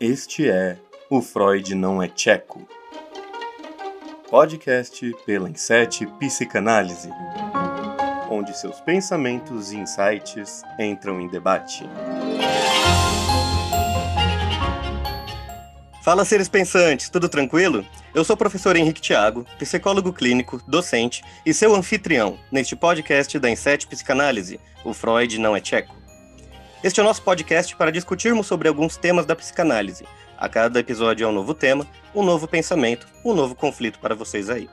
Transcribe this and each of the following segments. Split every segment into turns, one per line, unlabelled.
Este é O Freud Não é Tcheco. Podcast pela Inset Psicanálise, onde seus pensamentos e insights entram em debate. Fala, seres pensantes, tudo tranquilo? Eu sou o professor Henrique Thiago, psicólogo clínico, docente e seu anfitrião neste podcast da Inset Psicanálise, O Freud Não é Tcheco. Este é o nosso podcast para discutirmos sobre alguns temas da psicanálise. A cada episódio é um novo tema, um novo pensamento, um novo conflito para vocês aí.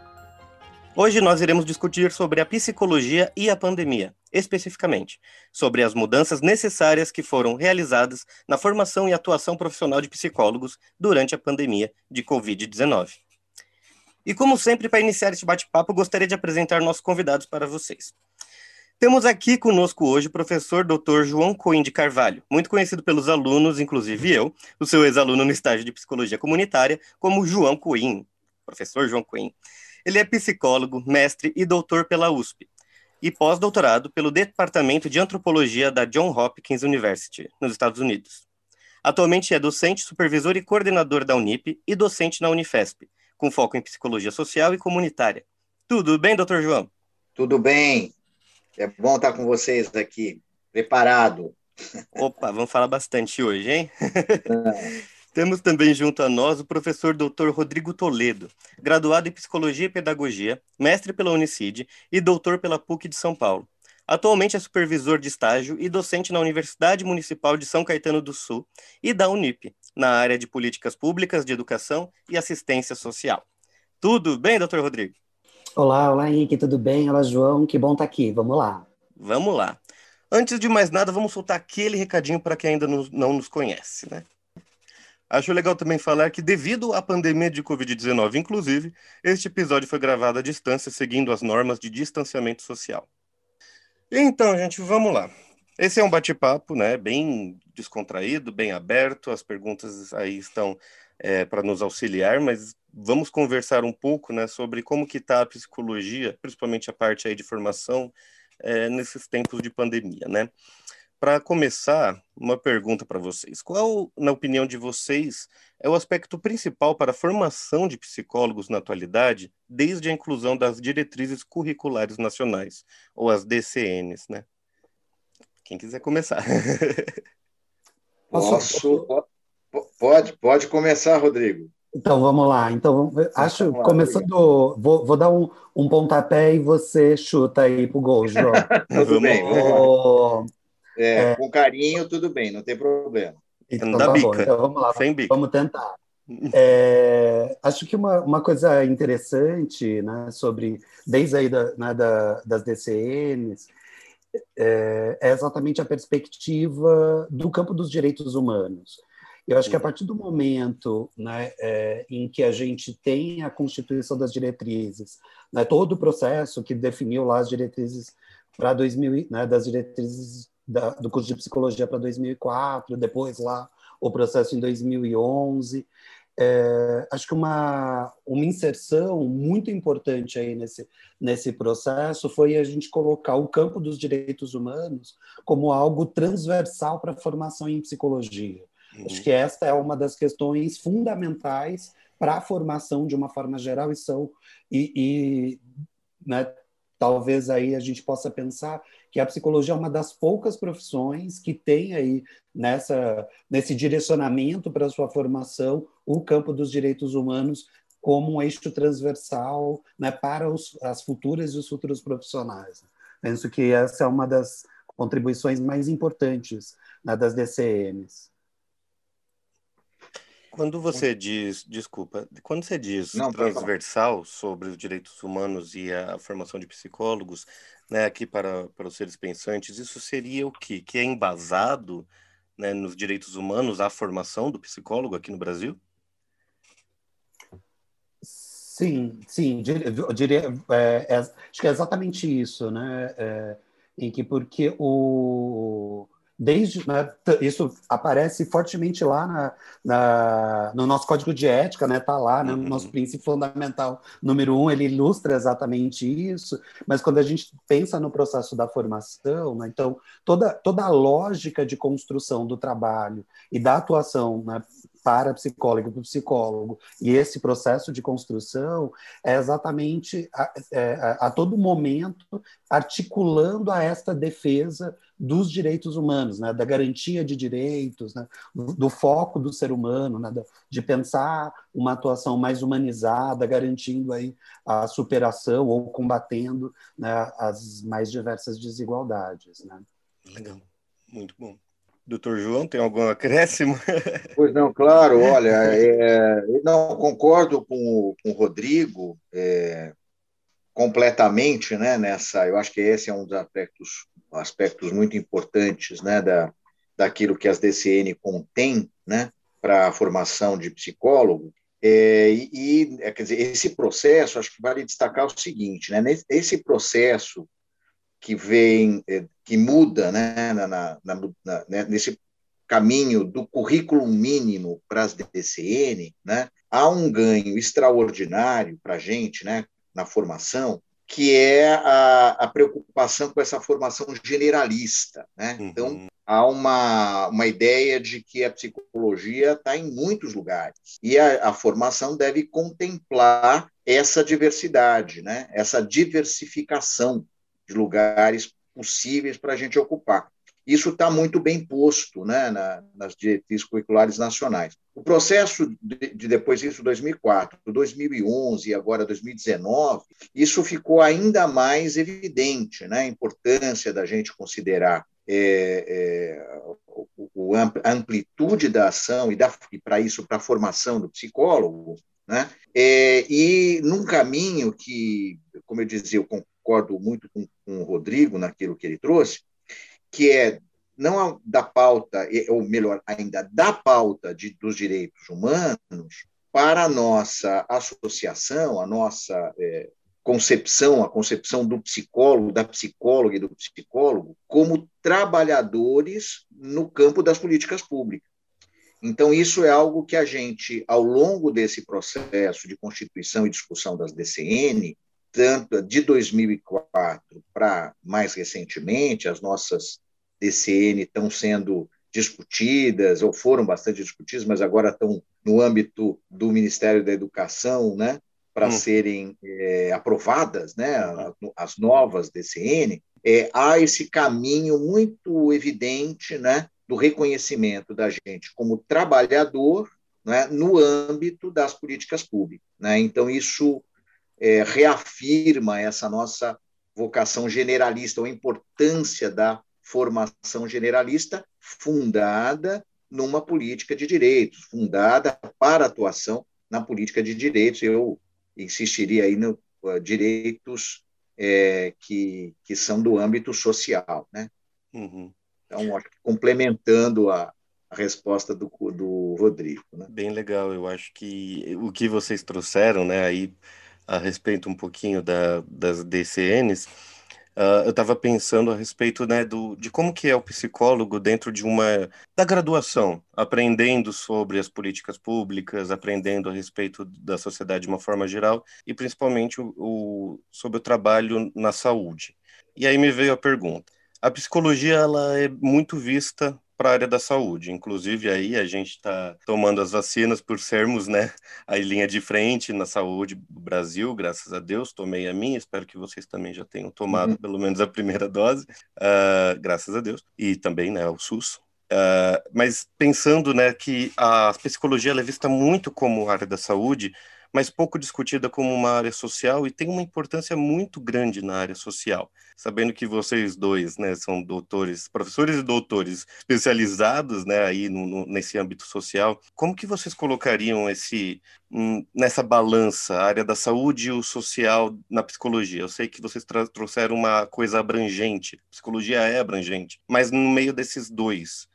Hoje nós iremos discutir sobre a psicologia e a pandemia, especificamente, sobre as mudanças necessárias que foram realizadas na formação e atuação profissional de psicólogos durante a pandemia de Covid-19. E como sempre, para iniciar este bate-papo, gostaria de apresentar nossos convidados para vocês. Temos aqui conosco hoje o professor Dr. João Coim de Carvalho, muito conhecido pelos alunos, inclusive eu, o seu ex-aluno no estágio de psicologia comunitária, como João Coim, professor João Coim. Ele é psicólogo, mestre e doutor pela USP e pós-doutorado pelo Departamento de Antropologia da John Hopkins University, nos Estados Unidos. Atualmente é docente, supervisor e coordenador da Unip e docente na Unifesp, com foco em psicologia social e comunitária. Tudo bem, doutor João?
Tudo bem. É bom estar com vocês aqui, preparado.
Opa, vamos falar bastante hoje, hein? Temos também junto a nós o professor Dr. Rodrigo Toledo, graduado em Psicologia e Pedagogia, mestre pela Unicid e doutor pela PUC de São Paulo. Atualmente é supervisor de estágio e docente na Universidade Municipal de São Caetano do Sul e da Unip, na área de políticas públicas de educação e assistência social. Tudo bem, doutor Rodrigo?
Olá, olá Henrique, tudo bem? Olá João, que bom estar tá aqui, vamos lá.
Vamos lá. Antes de mais nada, vamos soltar aquele recadinho para quem ainda não nos conhece, né? Acho legal também falar que, devido à pandemia de Covid-19, inclusive, este episódio foi gravado à distância, seguindo as normas de distanciamento social. Então, gente, vamos lá. Esse é um bate-papo, né? Bem descontraído, bem aberto. As perguntas aí estão é, para nos auxiliar, mas vamos conversar um pouco né, sobre como que está a psicologia, principalmente a parte aí de formação, é, nesses tempos de pandemia, né? Para começar, uma pergunta para vocês. Qual, na opinião de vocês, é o aspecto principal para a formação de psicólogos na atualidade, desde a inclusão das diretrizes curriculares nacionais, ou as DCNs, né? Quem quiser começar.
Posso? Pode, pode começar, Rodrigo.
Então vamos lá. Então acho lá, começando, vou, vou, dar um, um pontapé e você chuta aí pro gol, João.
tudo bem. É, é, com carinho, tudo bem, não tem problema.
Então, tá bica. então vamos lá, Sem bica. vamos tentar. É, acho que uma, uma coisa interessante, né, sobre desde aí da, né, da, das DCNs, é, é exatamente a perspectiva do campo dos direitos humanos. Eu acho que a partir do momento né, é, em que a gente tem a constituição das diretrizes, né, todo o processo que definiu lá as diretrizes para 2000, né, das diretrizes da, do curso de psicologia para 2004, depois lá o processo em 2011, é, acho que uma, uma inserção muito importante aí nesse, nesse processo foi a gente colocar o campo dos direitos humanos como algo transversal para a formação em psicologia. Uhum. Acho que esta é uma das questões fundamentais para a formação de uma forma geral e são e, e né, talvez aí a gente possa pensar que a psicologia é uma das poucas profissões que tem aí nessa nesse direcionamento para a sua formação o campo dos direitos humanos como um eixo transversal né, para os, as futuras e os futuros profissionais. Penso que essa é uma das contribuições mais importantes né, das DCMs.
Quando você diz, desculpa, quando você diz Não, transversal sobre os direitos humanos e a formação de psicólogos, né, aqui para, para os seres pensantes, isso seria o quê? Que é embasado né, nos direitos humanos a formação do psicólogo aqui no Brasil?
Sim, sim, eu diria, é, é, acho que é exatamente isso, né, é, em que porque o desde né, isso aparece fortemente lá na, na, no nosso código de ética, né? Tá lá, né, no nosso uhum. princípio fundamental número um, ele ilustra exatamente isso. Mas quando a gente pensa no processo da formação, né, então toda toda a lógica de construção do trabalho e da atuação né, para psicólogo para psicólogo. E esse processo de construção é exatamente a, é, a, a todo momento articulando a esta defesa dos direitos humanos, né, da garantia de direitos, né, do foco do ser humano, né, de pensar uma atuação mais humanizada, garantindo aí a superação ou combatendo né, as mais diversas desigualdades. Né.
Legal, muito bom. Doutor João, tem algum acréscimo?
Pois não, claro, olha, é, não concordo com o, com o Rodrigo é, completamente, né, nessa, eu acho que esse é um dos aspectos, aspectos muito importantes, né, da, daquilo que as DCN contém, né, para a formação de psicólogo, é, e, é, quer dizer, esse processo, acho que vale destacar o seguinte, né, esse processo que vem, é, que muda né, na, na, na, né, nesse caminho do currículo mínimo para as DCN, né, há um ganho extraordinário para a gente né, na formação, que é a, a, preocupação com essa formação generalista. Né? Uhum. Então, há uma, uma ideia de que a psicologia está em muitos lugares e a, a, formação deve contemplar essa diversidade, né? essa diversificação de lugares possíveis para a gente ocupar. Isso está muito bem posto né, na, nas diretrizes curriculares nacionais. O processo de, de, depois disso, 2004, 2011 e agora 2019, isso ficou ainda mais evidente, né, a importância da gente considerar é, é, o, a amplitude da ação e, e para isso, para a formação do psicólogo, né, é, e num caminho que, como eu dizia, eu concordo muito com, com o Rodrigo naquilo que ele trouxe, que é não da pauta, ou melhor ainda, da pauta de, dos direitos humanos para a nossa associação, a nossa é, concepção, a concepção do psicólogo, da psicóloga e do psicólogo, como trabalhadores no campo das políticas públicas. Então, isso é algo que a gente, ao longo desse processo de constituição e discussão das DCN, tanto de 2004 para mais recentemente, as nossas DCN estão sendo discutidas, ou foram bastante discutidas, mas agora estão no âmbito do Ministério da Educação, né, para hum. serem é, aprovadas, né, as novas DCN, é, há esse caminho muito evidente, né, do reconhecimento da gente como trabalhador né, no âmbito das políticas públicas. Né? Então, isso é, reafirma essa nossa vocação generalista, ou a importância da formação generalista fundada numa política de direitos, fundada para atuação na política de direitos. Eu insistiria aí no uh, direitos é, que, que são do âmbito social, né? Uhum. Então, complementando a, a resposta do, do Rodrigo. Né?
Bem legal, eu acho que o que vocês trouxeram, né, aí a respeito um pouquinho da, das DCNs, uh, eu estava pensando a respeito né, do, de como que é o psicólogo dentro de uma da graduação, aprendendo sobre as políticas públicas, aprendendo a respeito da sociedade de uma forma geral e principalmente o, o sobre o trabalho na saúde. E aí me veio a pergunta: a psicologia ela é muito vista para a área da saúde. Inclusive, aí a gente está tomando as vacinas por sermos né, a linha de frente na saúde do Brasil, graças a Deus. Tomei a minha, espero que vocês também já tenham tomado uhum. pelo menos a primeira dose, uh, graças a Deus. E também né, o SUS. Uh, mas pensando né, que a psicologia é vista muito como área da saúde, mas pouco discutida como uma área social e tem uma importância muito grande na área social. Sabendo que vocês dois, né, são doutores, professores e doutores especializados, né, aí no, no, nesse âmbito social, como que vocês colocariam esse hum, nessa balança, a área da saúde e o social na psicologia? Eu sei que vocês trouxeram uma coisa abrangente, psicologia é abrangente, mas no meio desses dois,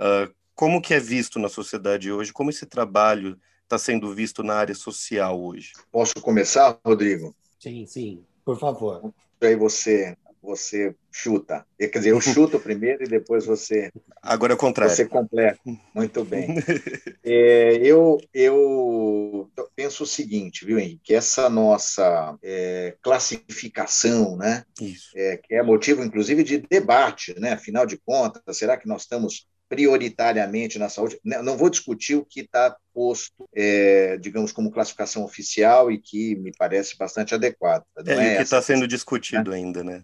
uh, como que é visto na sociedade hoje? Como esse trabalho está sendo visto na área social hoje?
Posso começar, Rodrigo?
Sim, sim, por favor.
Aí você você chuta. Quer dizer, eu chuto primeiro e depois você.
Agora é o contrário.
Você completa. Muito bem. É, eu, eu penso o seguinte, viu, Henrique? Essa nossa é, classificação, né? Isso. É, que é motivo, inclusive, de debate, né? Afinal de contas, será que nós estamos prioritariamente na saúde. Não vou discutir o que está posto, é, digamos, como classificação oficial e que me parece bastante adequado.
Não é, é o que está sendo discutido né? ainda, né?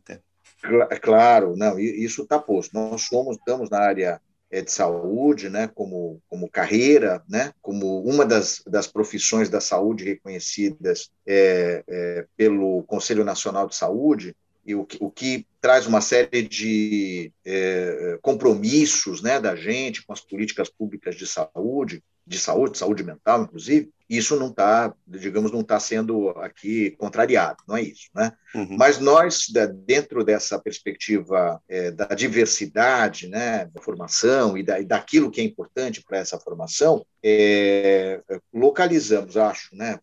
Claro, não, isso está posto. Nós somos, estamos na área é, de saúde, né, como, como carreira, né, como uma das, das profissões da saúde reconhecidas é, é, pelo Conselho Nacional de Saúde, e o, o que traz uma série de é, compromissos né, da gente com as políticas públicas de saúde, de saúde, saúde mental, inclusive, isso não está, digamos, não está sendo aqui contrariado, não é isso, né? Uhum. Mas nós, dentro dessa perspectiva é, da diversidade, né, da formação e, da, e daquilo que é importante para essa formação, é, localizamos, acho, né,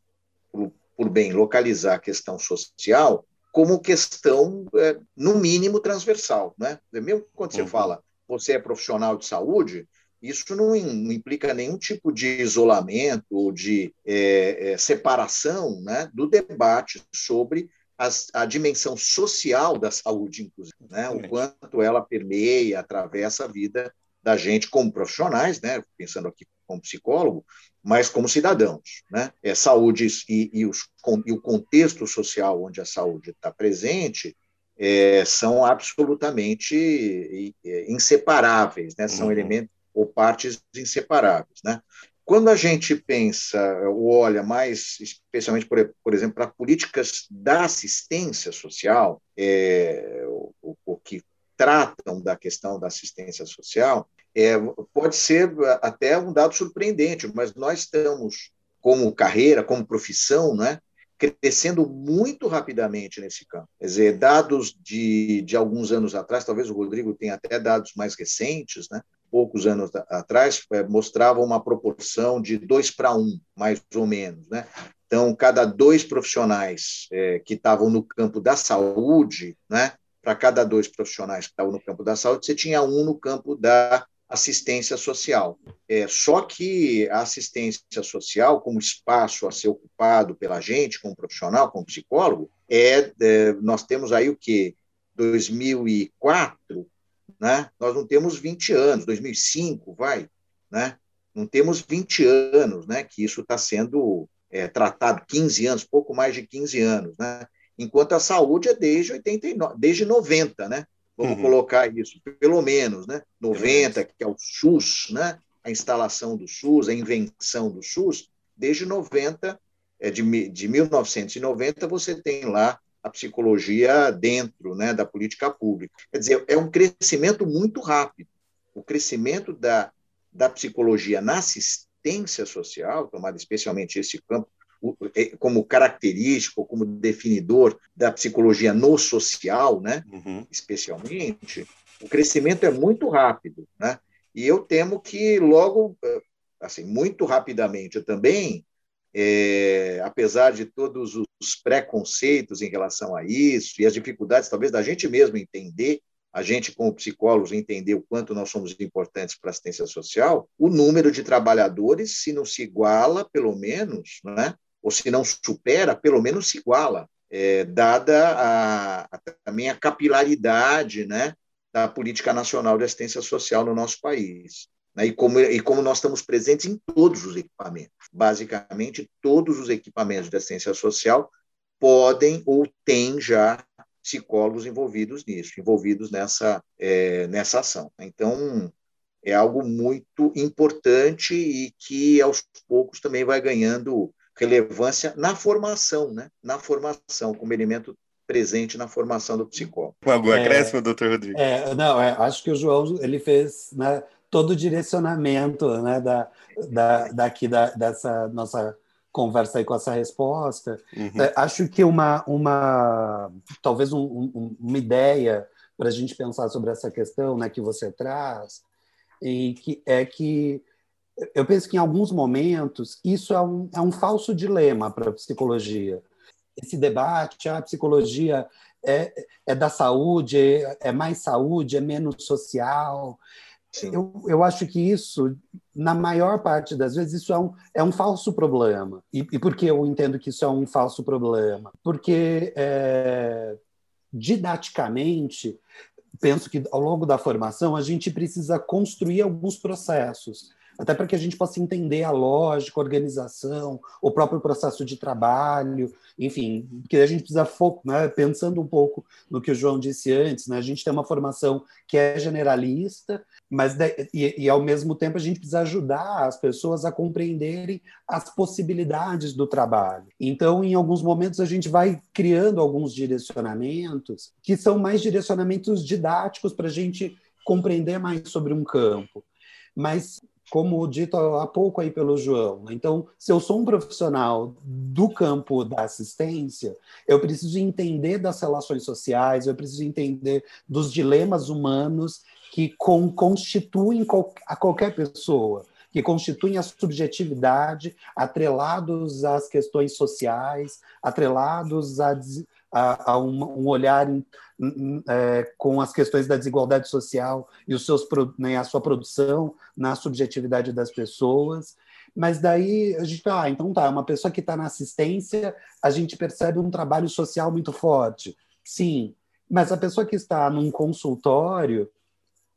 por, por bem localizar a questão social como questão, é, no mínimo, transversal. Né? Mesmo quando você uhum. fala você é profissional de saúde, isso não, não implica nenhum tipo de isolamento ou de é, é, separação né, do debate sobre as, a dimensão social da saúde, inclusive, né? o quanto ela permeia, atravessa a vida da gente como profissionais, né? pensando aqui como psicólogo, mas como cidadãos. Né? É, saúde e, e, os, e o contexto social onde a saúde está presente é, são absolutamente inseparáveis, né? são uhum. elementos ou partes inseparáveis. Né? Quando a gente pensa, ou olha mais especialmente, por, por exemplo, para políticas da assistência social, é, o, o que tratam da questão da assistência social, é, pode ser até um dado surpreendente, mas nós estamos, como carreira, como profissão, né, crescendo muito rapidamente nesse campo. Quer dizer, dados de, de alguns anos atrás, talvez o Rodrigo tenha até dados mais recentes, né, poucos anos atrás, é, mostravam uma proporção de dois para um, mais ou menos. Né? Então, cada dois profissionais é, que estavam no campo da saúde, né, para cada dois profissionais que estavam no campo da saúde, você tinha um no campo da assistência social. É, só que a assistência social, como espaço a ser ocupado pela gente, como profissional, como psicólogo, é, é nós temos aí o que 2004, né? Nós não temos 20 anos, 2005, vai, né? Não temos 20 anos, né? Que isso está sendo é, tratado 15 anos, pouco mais de 15 anos, né? Enquanto a saúde é desde 89, desde 90, né? Vamos uhum. colocar isso, pelo menos, né? 90, que é o SUS, né? A instalação do SUS, a invenção do SUS, desde 90, é, de, de 1990, você tem lá a psicologia dentro né, da política pública. Quer dizer, é um crescimento muito rápido. O crescimento da, da psicologia na assistência social, tomado especialmente esse campo, como característico, como definidor da psicologia no social, né, uhum. especialmente, o crescimento é muito rápido, né? E eu temo que logo, eh, assim, muito rapidamente também, é, apesar de todos os preconceitos em relação a isso e as dificuldades, talvez, da gente mesmo entender, a gente, como psicólogos, entender o quanto nós somos importantes para a assistência social, o número de trabalhadores, se não se iguala, pelo menos, né, ou se não supera, pelo menos se iguala, é, dada a, a, também a capilaridade né, da política nacional de assistência social no nosso país. Né, e, como, e como nós estamos presentes em todos os equipamentos. Basicamente, todos os equipamentos de assistência social podem ou têm já psicólogos envolvidos nisso, envolvidos nessa, é, nessa ação. Então, é algo muito importante e que, aos poucos, também vai ganhando relevância na formação, né? na formação, como elemento presente na formação do psicólogo.
Algum acréscimo, é, doutor Rodrigo?
É, não, é, acho que o João ele fez né, todo o direcionamento né, da, da, daqui da, dessa nossa conversa aí com essa resposta. Uhum. É, acho que uma, uma talvez um, um, uma ideia para a gente pensar sobre essa questão né, que você traz e que é que eu penso que em alguns momentos isso é um, é um falso dilema para a psicologia. Esse debate, a psicologia é, é da saúde, é, é mais saúde, é menos social. Eu, eu acho que isso, na maior parte das vezes, isso é um, é um falso problema. E, e por que eu entendo que isso é um falso problema? Porque, é, didaticamente, penso que ao longo da formação a gente precisa construir alguns processos até para que a gente possa entender a lógica, a organização, o próprio processo de trabalho, enfim, que a gente precisa foco, né, pensando um pouco no que o João disse antes, né, a gente tem uma formação que é generalista, mas e, e, ao mesmo tempo a gente precisa ajudar as pessoas a compreenderem as possibilidades do trabalho. Então, em alguns momentos a gente vai criando alguns direcionamentos que são mais direcionamentos didáticos para a gente compreender mais sobre um campo. Mas como dito há pouco aí pelo João. Né? Então, se eu sou um profissional do campo da assistência, eu preciso entender das relações sociais, eu preciso entender dos dilemas humanos que constituem a qualquer pessoa, que constituem a subjetividade, atrelados às questões sociais, atrelados a, a, a um, um, olhar é, com as questões da desigualdade social e os seus, né, a sua produção na subjetividade das pessoas. Mas daí a gente fala, ah, então tá, uma pessoa que está na assistência, a gente percebe um trabalho social muito forte. Sim, mas a pessoa que está num consultório,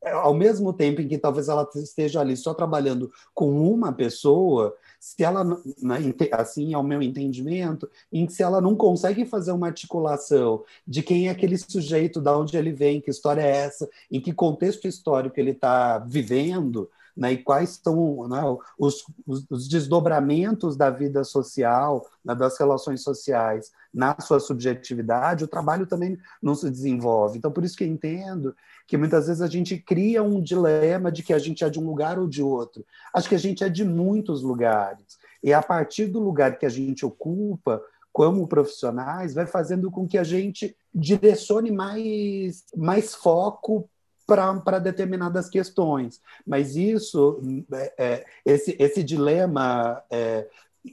ao mesmo tempo em que talvez ela esteja ali só trabalhando com uma pessoa, se ela, né, assim, ao meu entendimento, em que se ela não consegue fazer uma articulação de quem é aquele sujeito, de onde ele vem, que história é essa, em que contexto histórico ele está vivendo, né, e quais são né, os, os, os, desdobramentos da vida social, né, das relações sociais na sua subjetividade, o trabalho também não se desenvolve. Então, por isso que eu entendo que muitas vezes a gente cria um dilema de que a gente é de um lugar ou de outro. Acho que a gente é de muitos lugares. E a partir do lugar que a gente ocupa, como profissionais, vai fazendo com que a gente direcione mais, mais foco para determinadas questões. Mas isso, é, é, esse, esse dilema é,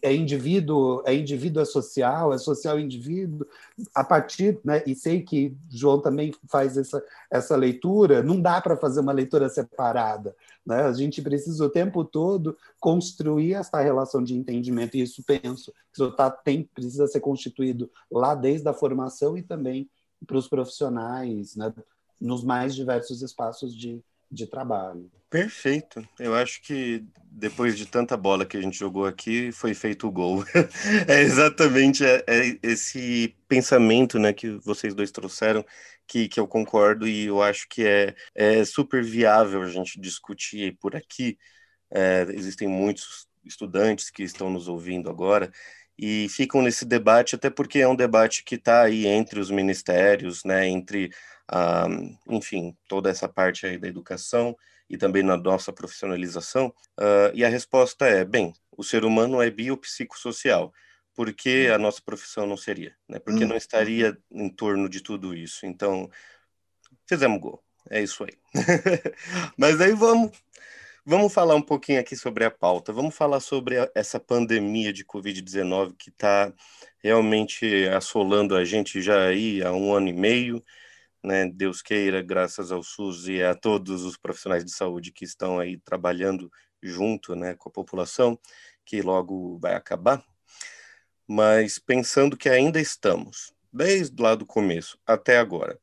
é indivíduo, é indivíduo é social, é social indivíduo, a partir, né, e sei que João também faz essa, essa leitura, não dá para fazer uma leitura separada. Né? A gente precisa o tempo todo construir essa relação de entendimento, e isso penso que isso tá, tem, precisa ser constituído lá desde a formação e também para os profissionais, né, nos mais diversos espaços de, de trabalho.
Perfeito. Eu acho que depois de tanta bola que a gente jogou aqui, foi feito o gol. é exatamente é, é esse pensamento né, que vocês dois trouxeram que, que eu concordo e eu acho que é, é super viável a gente discutir por aqui. É, existem muitos estudantes que estão nos ouvindo agora e ficam nesse debate, até porque é um debate que está aí entre os ministérios, né, entre, enfim, toda essa parte aí da educação e também na nossa profissionalização? Uh, e a resposta é: bem, o ser humano é biopsicossocial. Por que a nossa profissão não seria? Né? Porque não estaria em torno de tudo isso. Então, fizemos gol. É isso aí. Mas aí vamos, vamos falar um pouquinho aqui sobre a pauta. Vamos falar sobre a, essa pandemia de Covid-19 que está realmente assolando a gente já aí há um ano e meio né, Deus queira, graças ao SUS e a todos os profissionais de saúde que estão aí trabalhando junto, né, com a população, que logo vai acabar. Mas pensando que ainda estamos, desde lá do começo até agora,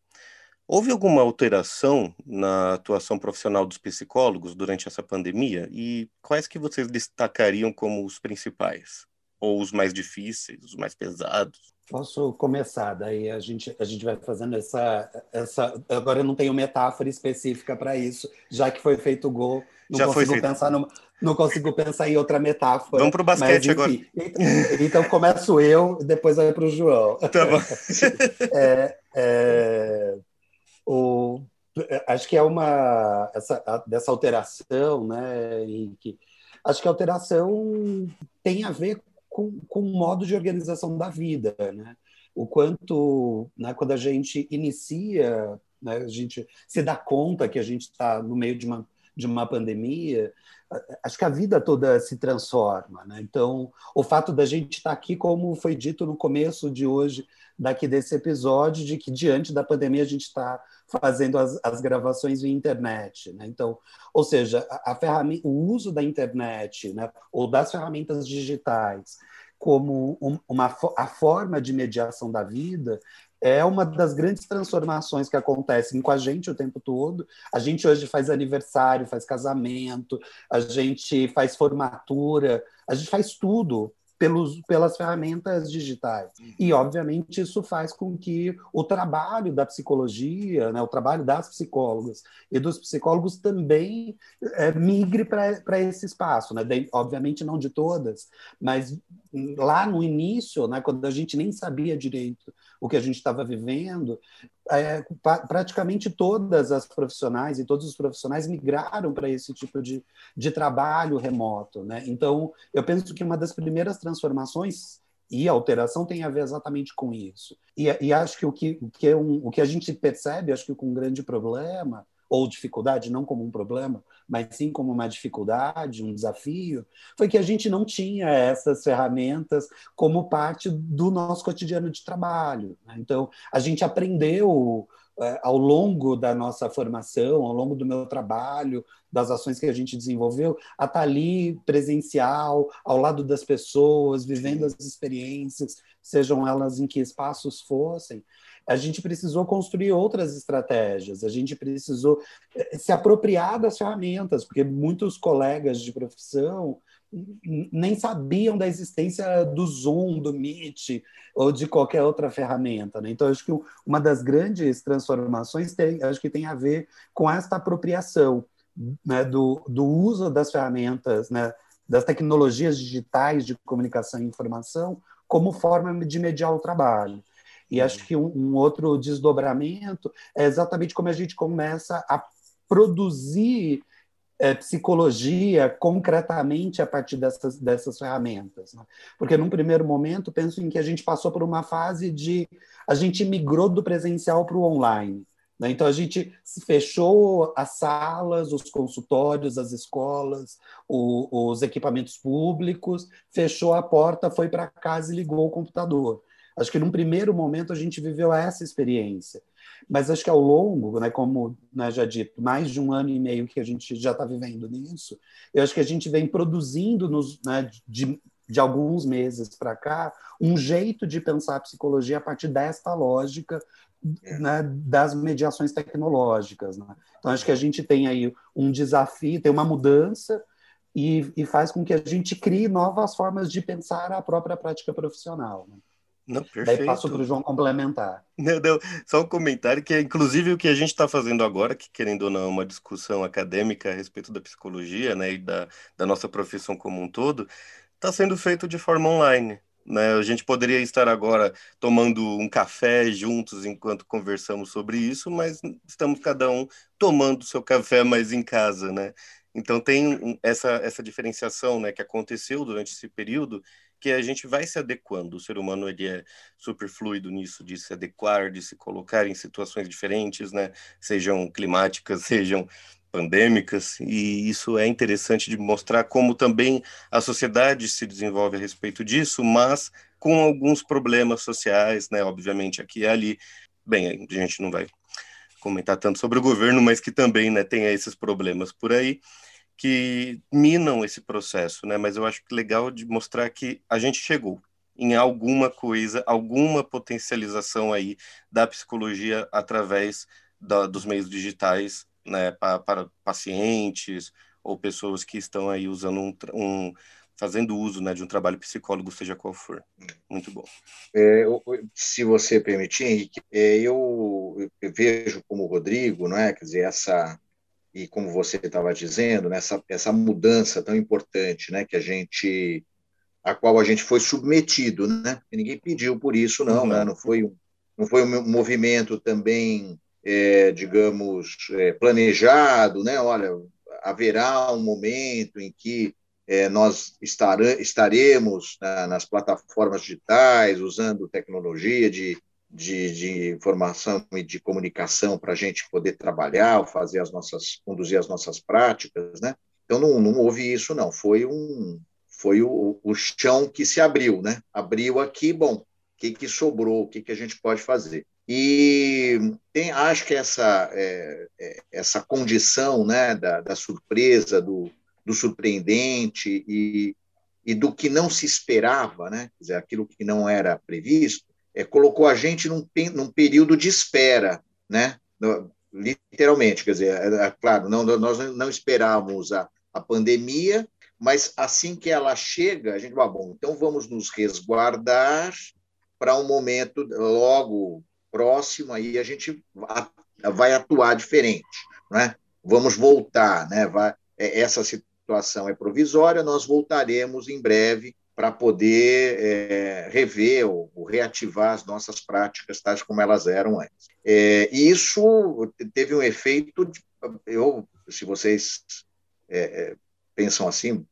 houve alguma alteração na atuação profissional dos psicólogos durante essa pandemia? E quais que vocês destacariam como os principais? Ou os mais difíceis, os mais pesados?
Posso começar, daí a gente, a gente vai fazendo essa, essa. Agora eu não tenho metáfora específica para isso, já que foi feito o gol. Não já consigo pensar não consigo pensar em outra metáfora.
Vamos para o basquete mas, agora.
Então, então começo eu, depois vai para o João.
Tá bom.
é, é, o, acho que é uma essa, dessa alteração, né? Em que, acho que a alteração tem a ver com, com o modo de organização da vida, né? O quanto, né, quando a gente inicia, né, a gente se dá conta que a gente está no meio de uma de uma pandemia, acho que a vida toda se transforma. Né? Então, o fato da gente estar tá aqui, como foi dito no começo de hoje, daqui desse episódio, de que diante da pandemia a gente está fazendo as, as, gravações via internet. Né? Então, ou seja, a, a o uso da internet né, ou das ferramentas digitais como um, uma a forma de mediação da vida é uma das grandes transformações que acontecem com a gente o tempo todo. A gente hoje faz aniversário, faz casamento, a gente faz formatura, a gente faz tudo pelos, pelas ferramentas digitais. Uhum. E, obviamente, isso faz com que o trabalho da psicologia, né, o trabalho das psicólogas e dos psicólogos também é, migre para esse espaço. Né? De, obviamente, não de todas, mas lá no início, né, quando a gente nem sabia direito o que a gente estava vivendo, é, praticamente todas as profissionais e todos os profissionais migraram para esse tipo de, de trabalho remoto. Né? Então, eu penso que uma das primeiras transformações e alteração tem a ver exatamente com isso. E, e acho que o que, o que, é um, o que a gente percebe, acho que com um grande problema, ou dificuldade, não como um problema, mas sim como uma dificuldade, um desafio, foi que a gente não tinha essas ferramentas como parte do nosso cotidiano de trabalho. Né? Então, a gente aprendeu é, ao longo da nossa formação, ao longo do meu trabalho, das ações que a gente desenvolveu, a estar ali presencial, ao lado das pessoas, vivendo as experiências, sejam elas em que espaços fossem a gente precisou construir outras estratégias, a gente precisou eh, se apropriar das ferramentas, porque muitos colegas de profissão nem sabiam da existência do Zoom, do Meet ou de qualquer outra ferramenta. Né? Então, acho que uma das grandes transformações tem, acho que tem a ver com esta apropriação né, do, do uso das ferramentas, né, das tecnologias digitais de comunicação e informação como forma de mediar o trabalho. E acho que um, um outro desdobramento é exatamente como a gente começa a produzir é, psicologia concretamente a partir dessas, dessas ferramentas. Né? Porque, num primeiro momento, penso em que a gente passou por uma fase de. A gente migrou do presencial para o online. Né? Então, a gente fechou as salas, os consultórios, as escolas, o, os equipamentos públicos, fechou a porta, foi para casa e ligou o computador. Acho que num primeiro momento a gente viveu essa experiência, mas acho que ao longo, né, como né, já dito, mais de um ano e meio que a gente já está vivendo nisso, eu acho que a gente vem produzindo nos, né, de, de alguns meses para cá um jeito de pensar a psicologia a partir desta lógica é. né, das mediações tecnológicas. Né? Então, acho que a gente tem aí um desafio, tem uma mudança e, e faz com que a gente crie novas formas de pensar a própria prática profissional. Né?
Não, perfeito.
Daí passo para o João complementar.
Não, não, só um comentário que é inclusive o que a gente está fazendo agora, que querendo ou não é uma discussão acadêmica a respeito da psicologia né, e da, da nossa profissão como um todo, está sendo feito de forma online. Né? A gente poderia estar agora tomando um café juntos enquanto conversamos sobre isso, mas estamos cada um tomando seu café mais em casa, né? Então tem essa, essa diferenciação né, que aconteceu durante esse período que a gente vai se adequando. O ser humano ele é super fluido nisso de se adequar, de se colocar em situações diferentes, né? Sejam climáticas, sejam pandêmicas, e isso é interessante de mostrar como também a sociedade se desenvolve a respeito disso, mas com alguns problemas sociais, né? Obviamente aqui e ali. Bem, a gente não vai comentar tanto sobre o governo, mas que também né, tem esses problemas por aí que minam esse processo, né? Mas eu acho que legal de mostrar que a gente chegou em alguma coisa, alguma potencialização aí da psicologia através da, dos meios digitais, né? Para, para, pacientes ou pessoas que estão aí usando um, um fazendo uso né, de um trabalho psicólogo, seja qual for. Muito bom.
É, se você permitir, Henrique, é, eu, eu vejo como Rodrigo, não é? Quer dizer, essa e como você estava dizendo, nessa essa mudança tão importante, né, que a gente a qual a gente foi submetido, né? E ninguém pediu por isso, não, uhum. né? Não foi um, não foi um movimento também, é, digamos, é, planejado, né? Olha, haverá um momento em que é, nós estaremos nas plataformas digitais usando tecnologia de de, de informação e de comunicação para a gente poder trabalhar, fazer as nossas, conduzir as nossas práticas, né? Então não, não houve isso não, foi um foi o, o chão que se abriu, né? Abriu aqui, bom, o que, que sobrou, o que, que a gente pode fazer? E tem, acho que essa, é, é, essa condição né, da, da surpresa, do, do surpreendente e, e do que não se esperava, né? Quer dizer, aquilo que não era previsto, é, colocou a gente num, num período de espera, né? literalmente, quer dizer, é, é, claro, não, nós não esperávamos a, a pandemia, mas assim que ela chega, a gente vai, bom, então vamos nos resguardar para um momento logo próximo, aí a gente vai atuar diferente, né? Vamos voltar, né? Vai, é, essa situação é provisória, nós voltaremos em breve para poder é, rever ou, ou, reativar as nossas práticas tais como elas eram antes. É, e isso teve um efeito, de, eu, se vocês é, pensam assim,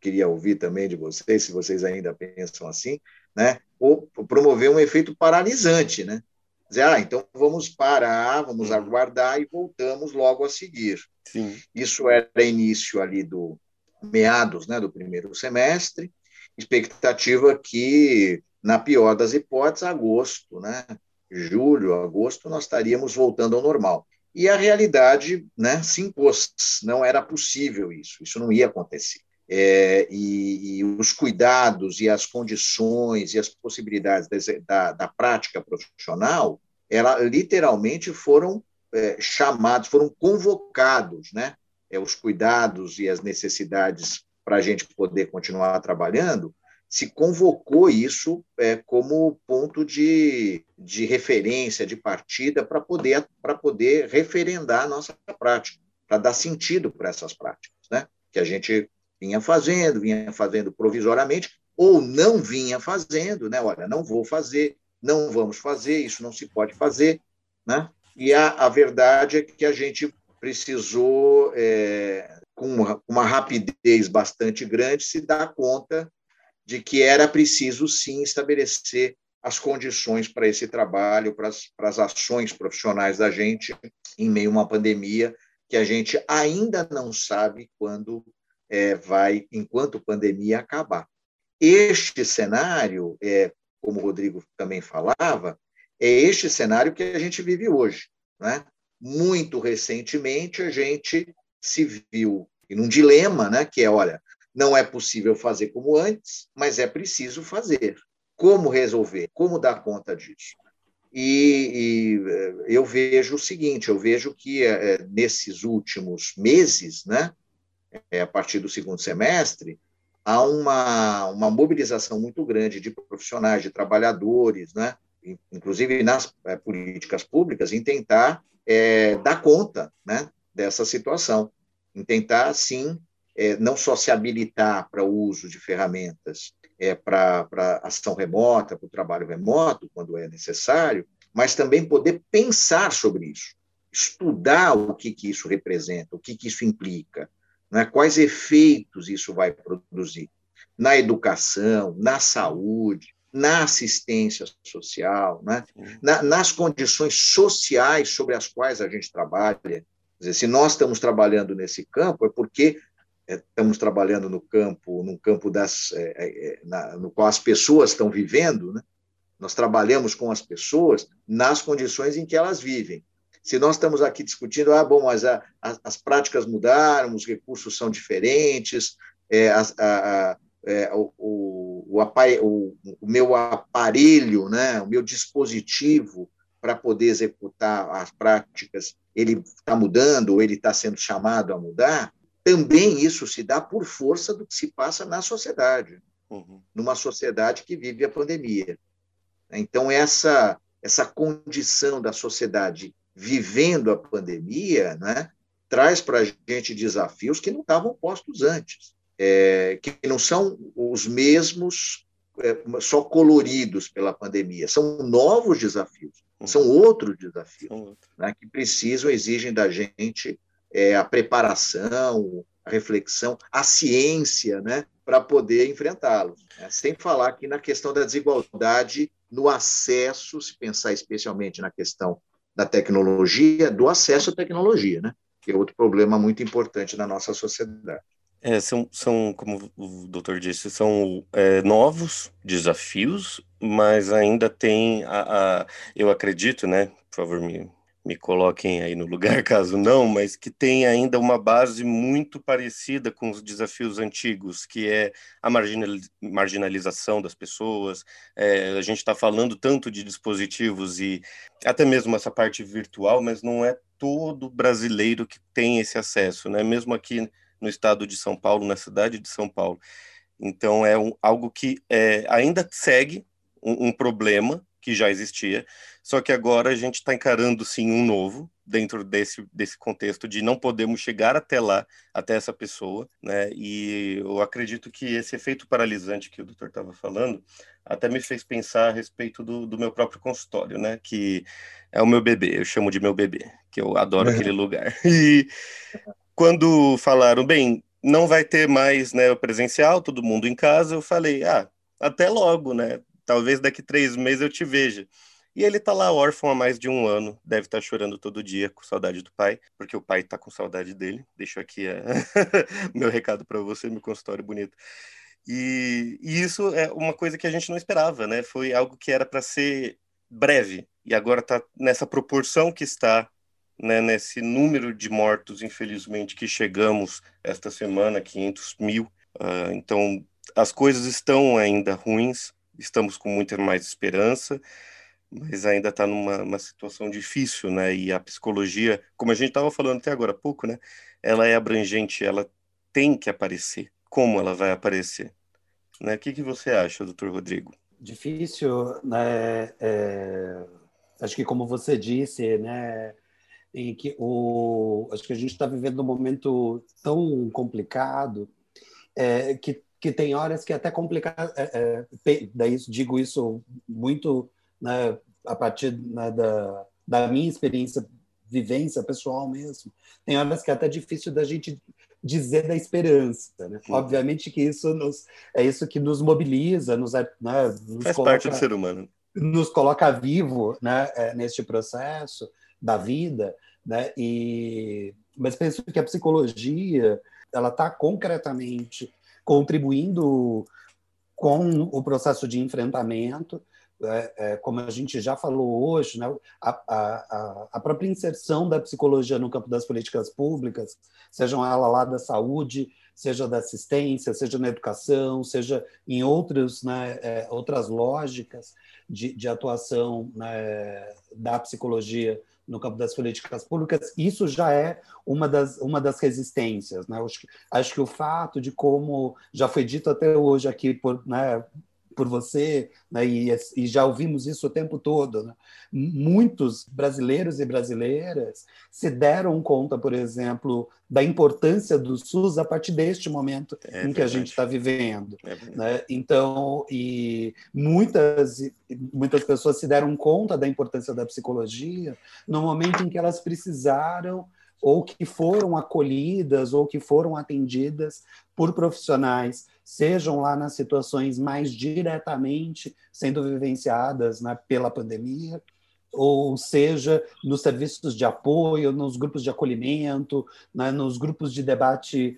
queria ouvir também de vocês, se vocês ainda pensam assim, né? Ou promover um efeito paralisante, né? Dizer, ah, então vamos parar, vamos uhum. aguardar e voltamos logo a seguir. Sim. Isso era início ali do meados, né, do primeiro semestre, expectativa que, na pior das hipóteses, agosto, né, julho, agosto, nós estaríamos voltando ao normal. E a realidade né, se impôs, não era possível isso, isso não ia acontecer. É, e, e, os cuidados e as condições e as possibilidades da, da prática profissional, ela literalmente foram é, chamados, foram convocados, né? É, os cuidados e as necessidades para a gente poder continuar trabalhando, se convocou isso é, como ponto de, de referência, de partida, para poder, poder referendar a nossa prática, para dar sentido para essas práticas, né? que a gente vinha fazendo, vinha fazendo provisoriamente, ou não vinha fazendo, né? olha, não vou fazer, não vamos fazer, isso não se pode fazer, né? e a, a verdade é que a gente precisou é, com uma, rapidez bastante grande, se dá conta de que era preciso, sim, estabelecer as condições para esse trabalho, para as, para as ações profissionais da gente em meio a uma pandemia que a gente ainda não sabe quando é, vai, enquanto pandemia acabar. Este cenário, é, como o Rodrigo também falava, é este cenário que a gente vive hoje. Né? Muito recentemente, a gente se viu em um dilema, né, que é, olha, não é possível fazer como antes, mas é preciso fazer. Como resolver? Como dar conta disso? E, e eh, eu vejo o seguinte, eu vejo que é, nesses últimos meses, né, é, a partir do segundo semestre, há uma, uma mobilização muito grande de profissionais, de trabalhadores, né, inclusive nas políticas públicas, em tentar é, dar conta né, dessa situação em tentar, sim, é, não só se habilitar para o uso de ferramentas é, para ação remota, para o trabalho remoto, quando é necessário, mas também poder pensar sobre isso, estudar o que, que isso representa, o que, que isso implica, né? quais efeitos isso vai produzir na educação, na saúde, na assistência social, né? Na, nas condições sociais sobre as quais a gente trabalha, dizer, se nós estamos trabalhando nesse campo, é porque é, estamos trabalhando no campo, num campo das, é, é, é, na, no qual as pessoas estão vivendo, né? nós trabalhamos com as pessoas nas condições em que elas vivem. Se nós estamos aqui discutindo, ah, bom, mas a, a, as práticas mudaram, os recursos são diferentes, é, a, é, o, o, o, o, meu aparelho, né, o meu dispositivo para poder executar as práticas ele está mudando ou ele está sendo chamado a mudar, também isso se dá por força do que se passa na sociedade, uhum. numa sociedade que vive a pandemia. Então, essa, essa condição da sociedade vivendo a pandemia né, traz para a gente desafios que não estavam postos antes, é, que não são os mesmos é, só coloridos pela pandemia, são novos desafios. São outros desafios né, que precisam, exigem da gente é, a preparação, a reflexão, a ciência, né, para poder enfrentá-los. Né? Sem falar aqui na questão da desigualdade no acesso, se pensar especialmente na questão da tecnologia, do acesso à tecnologia, né, que é outro problema muito importante na nossa sociedade.
É, são, são, como o doutor disse, são é, novos desafios, mas ainda tem a, a, eu acredito, né? Por favor, me me coloquem aí no lugar caso não, mas que tem ainda uma base muito parecida com os desafios antigos, que é a marginalização das pessoas. É, a gente está falando tanto de dispositivos e até mesmo essa parte virtual, mas não é todo brasileiro que tem esse acesso, né? Mesmo aqui no estado de São Paulo, na cidade de São Paulo. Então é um, algo que é, ainda segue um, um problema que já existia, só que agora a gente está encarando sim um novo dentro desse, desse contexto de não podemos chegar até lá, até essa pessoa, né? E eu acredito que esse efeito paralisante que o doutor estava falando até me fez pensar a respeito do, do meu próprio consultório, né? Que é o meu bebê, eu chamo de meu bebê, que eu adoro uhum. aquele lugar. E quando falaram, bem, não vai ter mais né, o presencial, todo mundo em casa, eu falei, ah, até logo, né? Talvez daqui três meses eu te veja. E ele tá lá órfão há mais de um ano, deve estar tá chorando todo dia com saudade do pai, porque o pai tá com saudade dele. Deixo aqui o meu recado para você, meu consultório bonito. E, e, isso é uma coisa que a gente não esperava, né? Foi algo que era para ser breve e agora está nessa proporção que está, né? Nesse número de mortos, infelizmente, que chegamos esta semana, 500 mil. Uh, então, as coisas estão ainda ruins, estamos com muita mais esperança mas ainda está numa situação difícil, né? E a psicologia, como a gente estava falando até agora há pouco, né? Ela é abrangente, ela tem que aparecer. Como ela vai aparecer? Né? O que, que você acha, doutor Rodrigo?
Difícil, né? É, acho que como você disse, né? Em que o, acho que a gente está vivendo um momento tão complicado é, que, que tem horas que é até complicado. É, é, daí digo isso muito né, a partir né, da, da minha experiência, vivência pessoal mesmo, tem horas que é até difícil da gente dizer da esperança. Né? Obviamente que isso nos, é isso que nos mobiliza, nos, né, nos
Faz coloca, parte do ser humano.
Nos coloca vivo né, é, neste processo da vida. Né? E, mas penso que a psicologia ela está concretamente contribuindo com o processo de enfrentamento é, é, como a gente já falou hoje, né, a, a, a, própria inserção da psicologia no campo das políticas públicas, sejam ela lá da saúde, seja da assistência, seja na educação, seja em outros, né, é, outras lógicas de, de atuação né, da psicologia no campo das políticas públicas, isso já é uma das, uma das resistências. Né? Acho, que, acho que o fato de como já foi dito até hoje aqui por, né, por você, né, e, e, já ouvimos isso o tempo todo. Né? Muitos brasileiros e brasileiras se deram conta, por exemplo, da importância do SUS a partir deste momento é em verdade. que a gente está vivendo. É né? Então, e muitas, muitas pessoas se deram conta da importância da psicologia no momento em que elas precisaram ou que foram acolhidas ou que foram atendidas por profissionais sejam lá nas situações mais diretamente sendo vivenciadas né, pela pandemia, ou seja, nos serviços de apoio, nos grupos de acolhimento, né, nos grupos de debate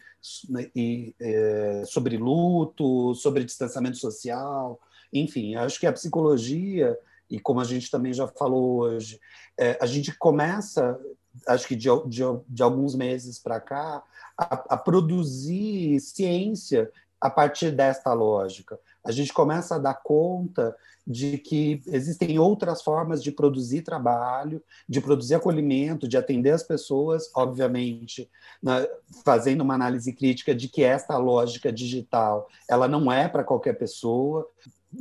né, e, é, sobre luto, sobre distanciamento social, enfim, acho que a psicologia, e como a gente também já falou hoje, é, a gente começa, acho que de, de, de alguns meses para cá, a, a produzir ciência a partir desta lógica. A gente começa a dar conta de que existem outras formas de produzir trabalho, de produzir acolhimento, de atender as pessoas, obviamente, né, fazendo uma análise crítica de que esta lógica digital ela não é para qualquer pessoa,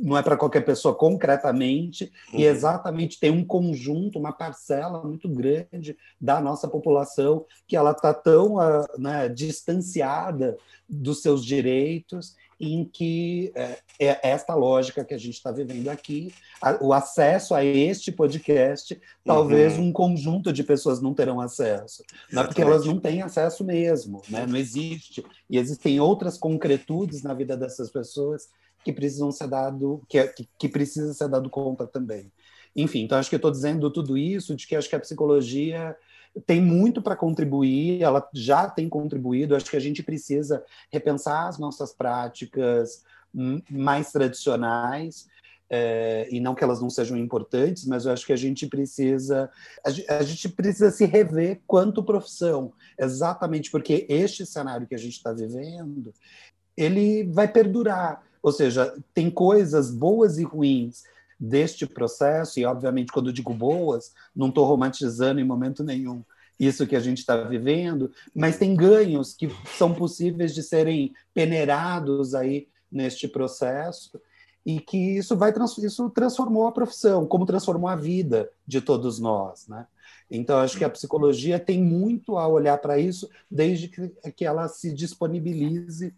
não é para qualquer pessoa concretamente, uhum. e exatamente tem um conjunto, uma parcela muito grande da nossa população que ela está tão uh, né, distanciada dos seus direitos, em que é, é esta lógica que a gente está vivendo aqui, a, o acesso a este podcast, talvez uhum. um conjunto de pessoas não terão acesso, né, porque elas não têm acesso mesmo, né, não existe. E existem outras concretudes na vida dessas pessoas que precisam ser dado, que, é, que, que precisa ser dado conta também. Enfim, então acho que estou dizendo tudo isso de que acho que a psicologia tem muito para contribuir, ela já tem contribuído. Acho que a gente precisa repensar as nossas práticas mais tradicionais. é, e não que elas não sejam importantes, mas eu acho que a gente precisa a gente precisa se rever quanto profissão, exatamente porque este cenário que a gente está vivendo ele vai perdurar, ou seja, tem coisas boas e ruins deste processo e obviamente quando digo boas, não estou romantizando em momento nenhum isso que a gente está vivendo, mas tem ganhos que são possíveis de serem peneirados aí neste processo e que isso vai isso transformou a profissão, como transformou a vida de todos nós, né? Então acho que a psicologia tem muito a olhar para isso, desde que, que ela se disponibilize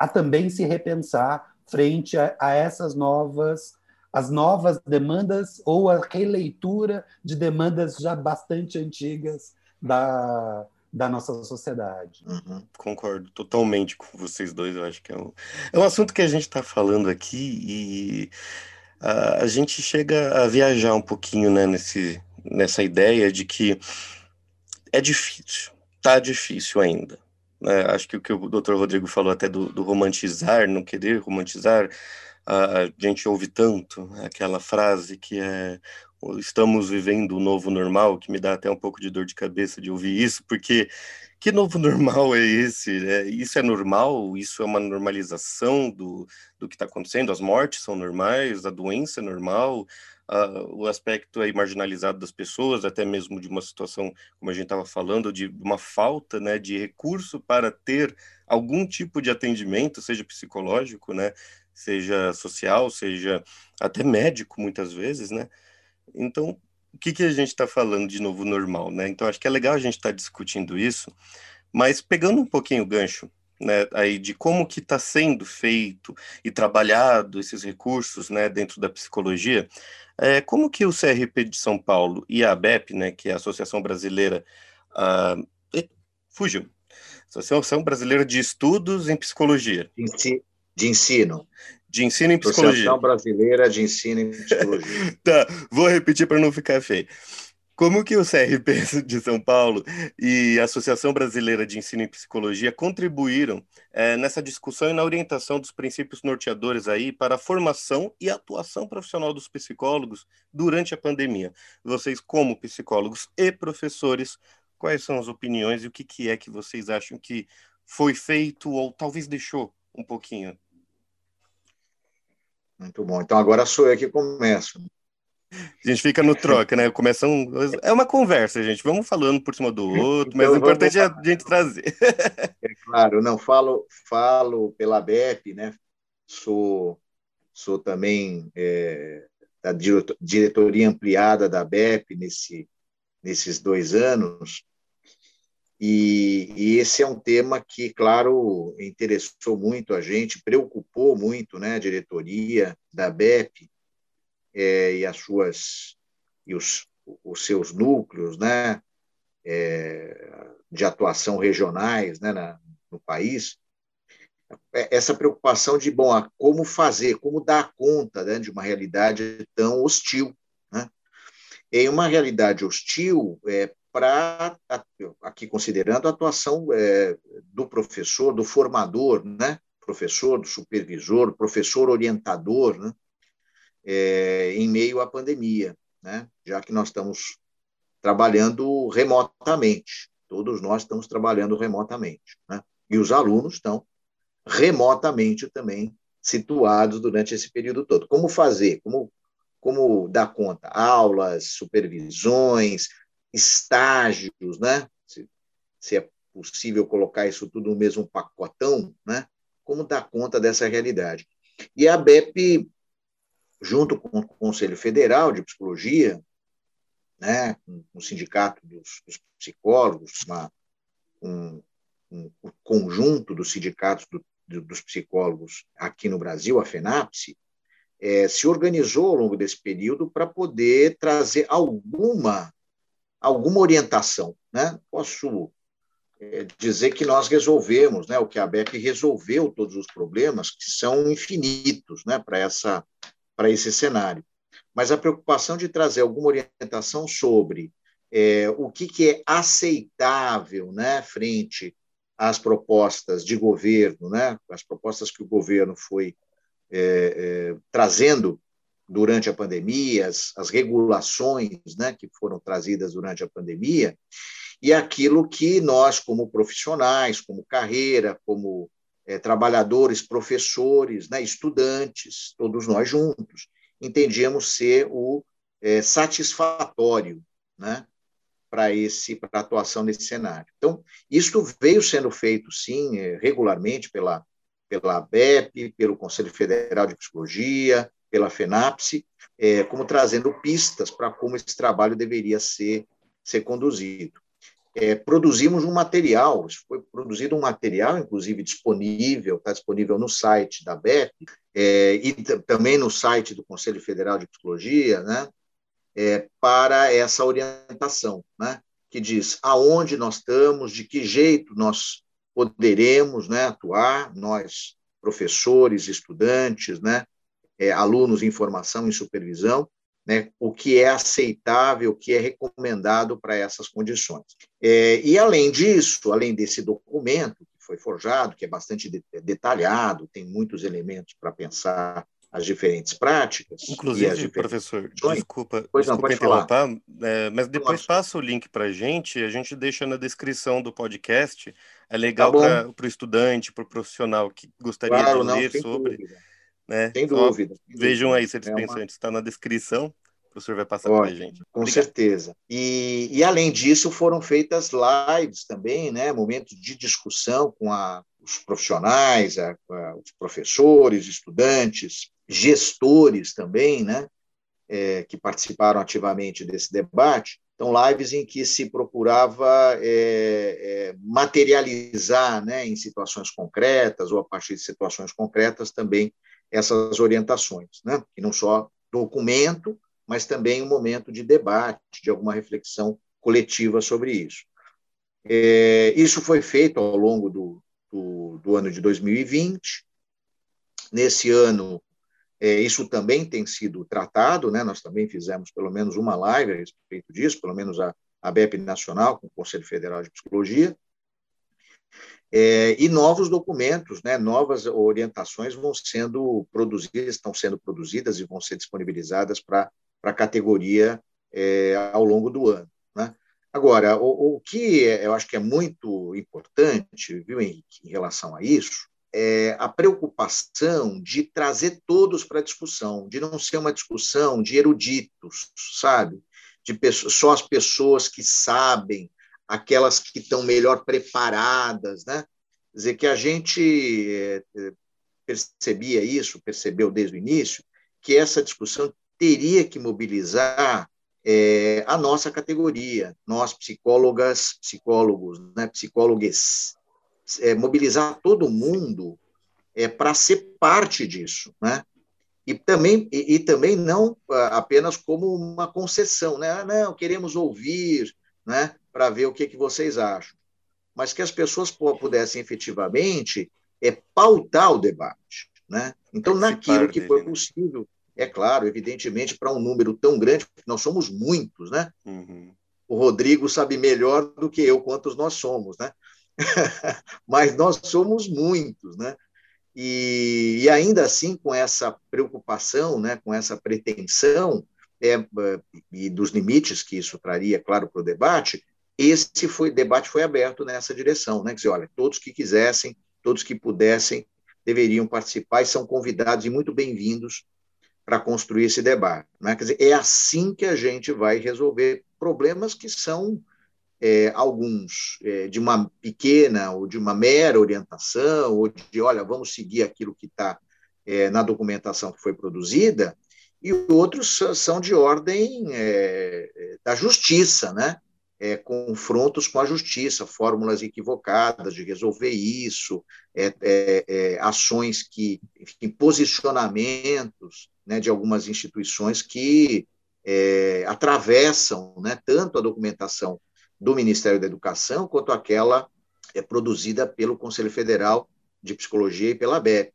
a também se repensar frente a, a essas novas as novas demandas ou a releitura de demandas já bastante antigas da, da nossa sociedade.
Uhum, concordo totalmente com vocês dois. Eu acho que é um, é um assunto que a gente está falando aqui e a, a, gente chega a viajar um pouquinho né, nesse, nessa ideia de que é difícil, tá difícil ainda. Né? Acho que o que o doutor Rodrigo falou até do, do romantizar, não querer romantizar, a gente ouve tanto aquela frase que é estamos vivendo o novo normal, que me dá até um pouco de dor de cabeça de ouvir isso, porque que novo normal é esse? Né? Isso é normal? Isso é uma normalização do, do que está acontecendo? As mortes são normais? A doença é normal? Uh, o aspecto aí marginalizado das pessoas, até mesmo de uma situação, como a gente estava falando, de uma falta né, de recurso para ter algum tipo de atendimento, seja psicológico, né, seja social, seja até médico, muitas vezes, né? Então, o que, que a gente está falando de novo normal, né? Então, acho que é legal a gente estar tá discutindo isso, mas pegando um pouquinho o gancho, né, aí de como que está sendo feito e trabalhado esses recursos, né, dentro da psicologia, é, como que o CRP de São Paulo e a ABEP, né, que é a Associação Brasileira, uh, fugiu, Associação Brasileira de Estudos em Psicologia.
De ensino.
De ensino em psicologia.
Associação Brasileira de Ensino em Psicologia.
tá, vou repetir para não ficar feio. Como que o CRP de São Paulo e a Associação Brasileira de Ensino em Psicologia contribuíram é, nessa discussão e na orientação dos princípios norteadores aí para a formação e atuação profissional dos psicólogos durante a pandemia? Vocês, como psicólogos e professores, quais são as opiniões e o que, que é que vocês acham que foi feito ou talvez deixou um pouquinho
muito bom. Então agora sou eu que começo.
A gente fica no troca, né? Começa um... É uma conversa, gente. Vamos falando por cima do outro, mas então, o importante é a gente trazer.
É claro, não falo, falo pela BEP, né? Sou, sou também é, da diretoria ampliada da BEP nesse, nesses dois anos. E, e, esse é um tema que, claro, interessou muito a gente, preocupou muito né, a diretoria da BEP é, e as suas e os, os seus núcleos né, é, de atuação regionais né, na, no país. É, essa preocupação de, bom, como fazer, como dar conta né, de uma realidade tão hostil. Né? Em uma realidade hostil, é, para, aqui considerando a atuação é, do professor, do formador, né? professor, do supervisor, professor orientador, né? É, em meio à pandemia, né? já que nós estamos trabalhando remotamente, todos nós estamos trabalhando remotamente, né? e os alunos estão remotamente também situados durante esse período todo. Como fazer? Como, como dar conta? Aulas, supervisões, estágios, né? Se, se é possível colocar isso tudo no mesmo pacotão, né? Como dar conta dessa realidade? E a BEP, junto com o Conselho Federal de Psicologia, né, com o Sindicato dos, dos Psicólogos, uma, um, um, um, conjunto dos sindicatos do, do, dos psicólogos aqui no Brasil, a FENAPSE, é, se organizou ao longo desse período para poder trazer alguma alguma orientação. Né? Posso é, dizer que nós resolvemos, né, o que a BEP resolveu todos os problemas, que são infinitos né, para essa para esse cenário. Mas a preocupação de trazer alguma orientação sobre é, o que, que é aceitável né, frente às propostas de governo, né, as propostas que o governo foi é, é, trazendo durante a pandemia, as, as regulações né, que foram trazidas durante a pandemia, e aquilo que nós, como profissionais, como carreira, como é, trabalhadores, professores, né, estudantes, todos nós juntos, entendíamos ser o é, satisfatório né, para esse para a atuação nesse cenário. Então, isso veio sendo feito, sim, é, regularmente pela, pela ABEP, pelo Conselho Federal de Psicologia, pela FENAPSE, é, como trazendo pistas para como esse trabalho deveria ser, ser conduzido. É, produzimos um material, foi produzido um material, inclusive disponível, está disponível no site da BEP é, e também no site do Conselho Federal de Psicologia, né, é, para essa orientação, né, que diz aonde nós estamos, de que jeito nós poderemos né, atuar, nós, professores, estudantes, né, é, alunos em formação, em supervisão, né, o que é aceitável, o que é recomendado para essas condições. É, e, além disso, além desse documento que foi forjado, que é bastante de, detalhado, tem muitos elementos para pensar as diferentes práticas.
Inclusive, diferentes professor, desculpa, pois desculpa não, interromper, é, mas depois Nossa. passa o link para a gente, a gente deixa na descrição do podcast. É legal tá para o estudante, para o profissional que gostaria claro, de ler não, sobre. Dúvida. Né?
Sem dúvida.
vejam aí se eles é pensam, uma... está na descrição. O professor vai passar para a gente.
Com Obrigado. certeza. E, e, além disso, foram feitas lives também, né? momentos de discussão com a, os profissionais, a, a, os professores, estudantes, gestores também, né? É, que participaram ativamente desse debate. Então, lives em que se procurava é, é, materializar né, em situações concretas ou a partir de situações concretas também essas orientações, né? e não só documento, mas também um momento de debate, de alguma reflexão coletiva sobre isso. É, isso foi feito ao longo do, do, do, ano de 2020. Nesse ano, é, isso também tem sido tratado, né? nós também fizemos pelo menos uma live a respeito disso, pelo menos a, a BEP Nacional, com o Conselho Federal de Psicologia, é, e novos documentos, né, novas orientações vão sendo produzidas, estão sendo produzidas e vão ser disponibilizadas para a categoria é, ao longo do ano. Né? Agora, o, o que é, eu acho que é muito importante, viu, Henrique, em relação a isso, é a preocupação de trazer todos para a discussão, de não ser uma discussão de eruditos, sabe? De pessoas, só as pessoas que sabem, aquelas que estão melhor preparadas, né? Quer dizer, que a gente é, percebia isso, percebeu desde o início, que essa discussão teria que mobilizar é, a nossa categoria, nós psicólogas, psicólogos, né, psicólogues, é, mobilizar todo mundo é, para ser parte disso, né? E também, e, e, também não apenas como uma concessão, né? Ah, não, queremos ouvir, né? para ver o que, que vocês acham. Mas que as pessoas pudessem efetivamente é, pautar o debate. Né? Então, naquilo que foi né? possível, é claro, evidentemente, para um número tão grande, nós somos muitos, né? Uhum. O Rodrigo sabe melhor do que eu quantos nós somos, né? Mas nós somos muitos, né? E, e, ainda assim, com essa preocupação, né, com essa pretensão, é, e dos limites que isso traria, claro, para o debate, esse foi, debate foi aberto nessa direção, né? Quer dizer, olha, todos que quisessem, todos que pudessem, deveriam participar e são convidados e muito bem-vindos para construir esse debate. Né? Quer dizer, é assim que a gente vai resolver problemas que são é, alguns é, de uma pequena ou de uma mera orientação, ou de, olha, vamos seguir aquilo que está é, na documentação que foi produzida, e outros são de ordem é, é, da justiça, né? É, confrontos com a justiça, fórmulas equivocadas de resolver isso, é, é, é, ações que, enfim, posicionamentos né, de algumas instituições que é, atravessam né, tanto a documentação do Ministério da Educação quanto aquela é, produzida pelo Conselho Federal de Psicologia e pela BEP.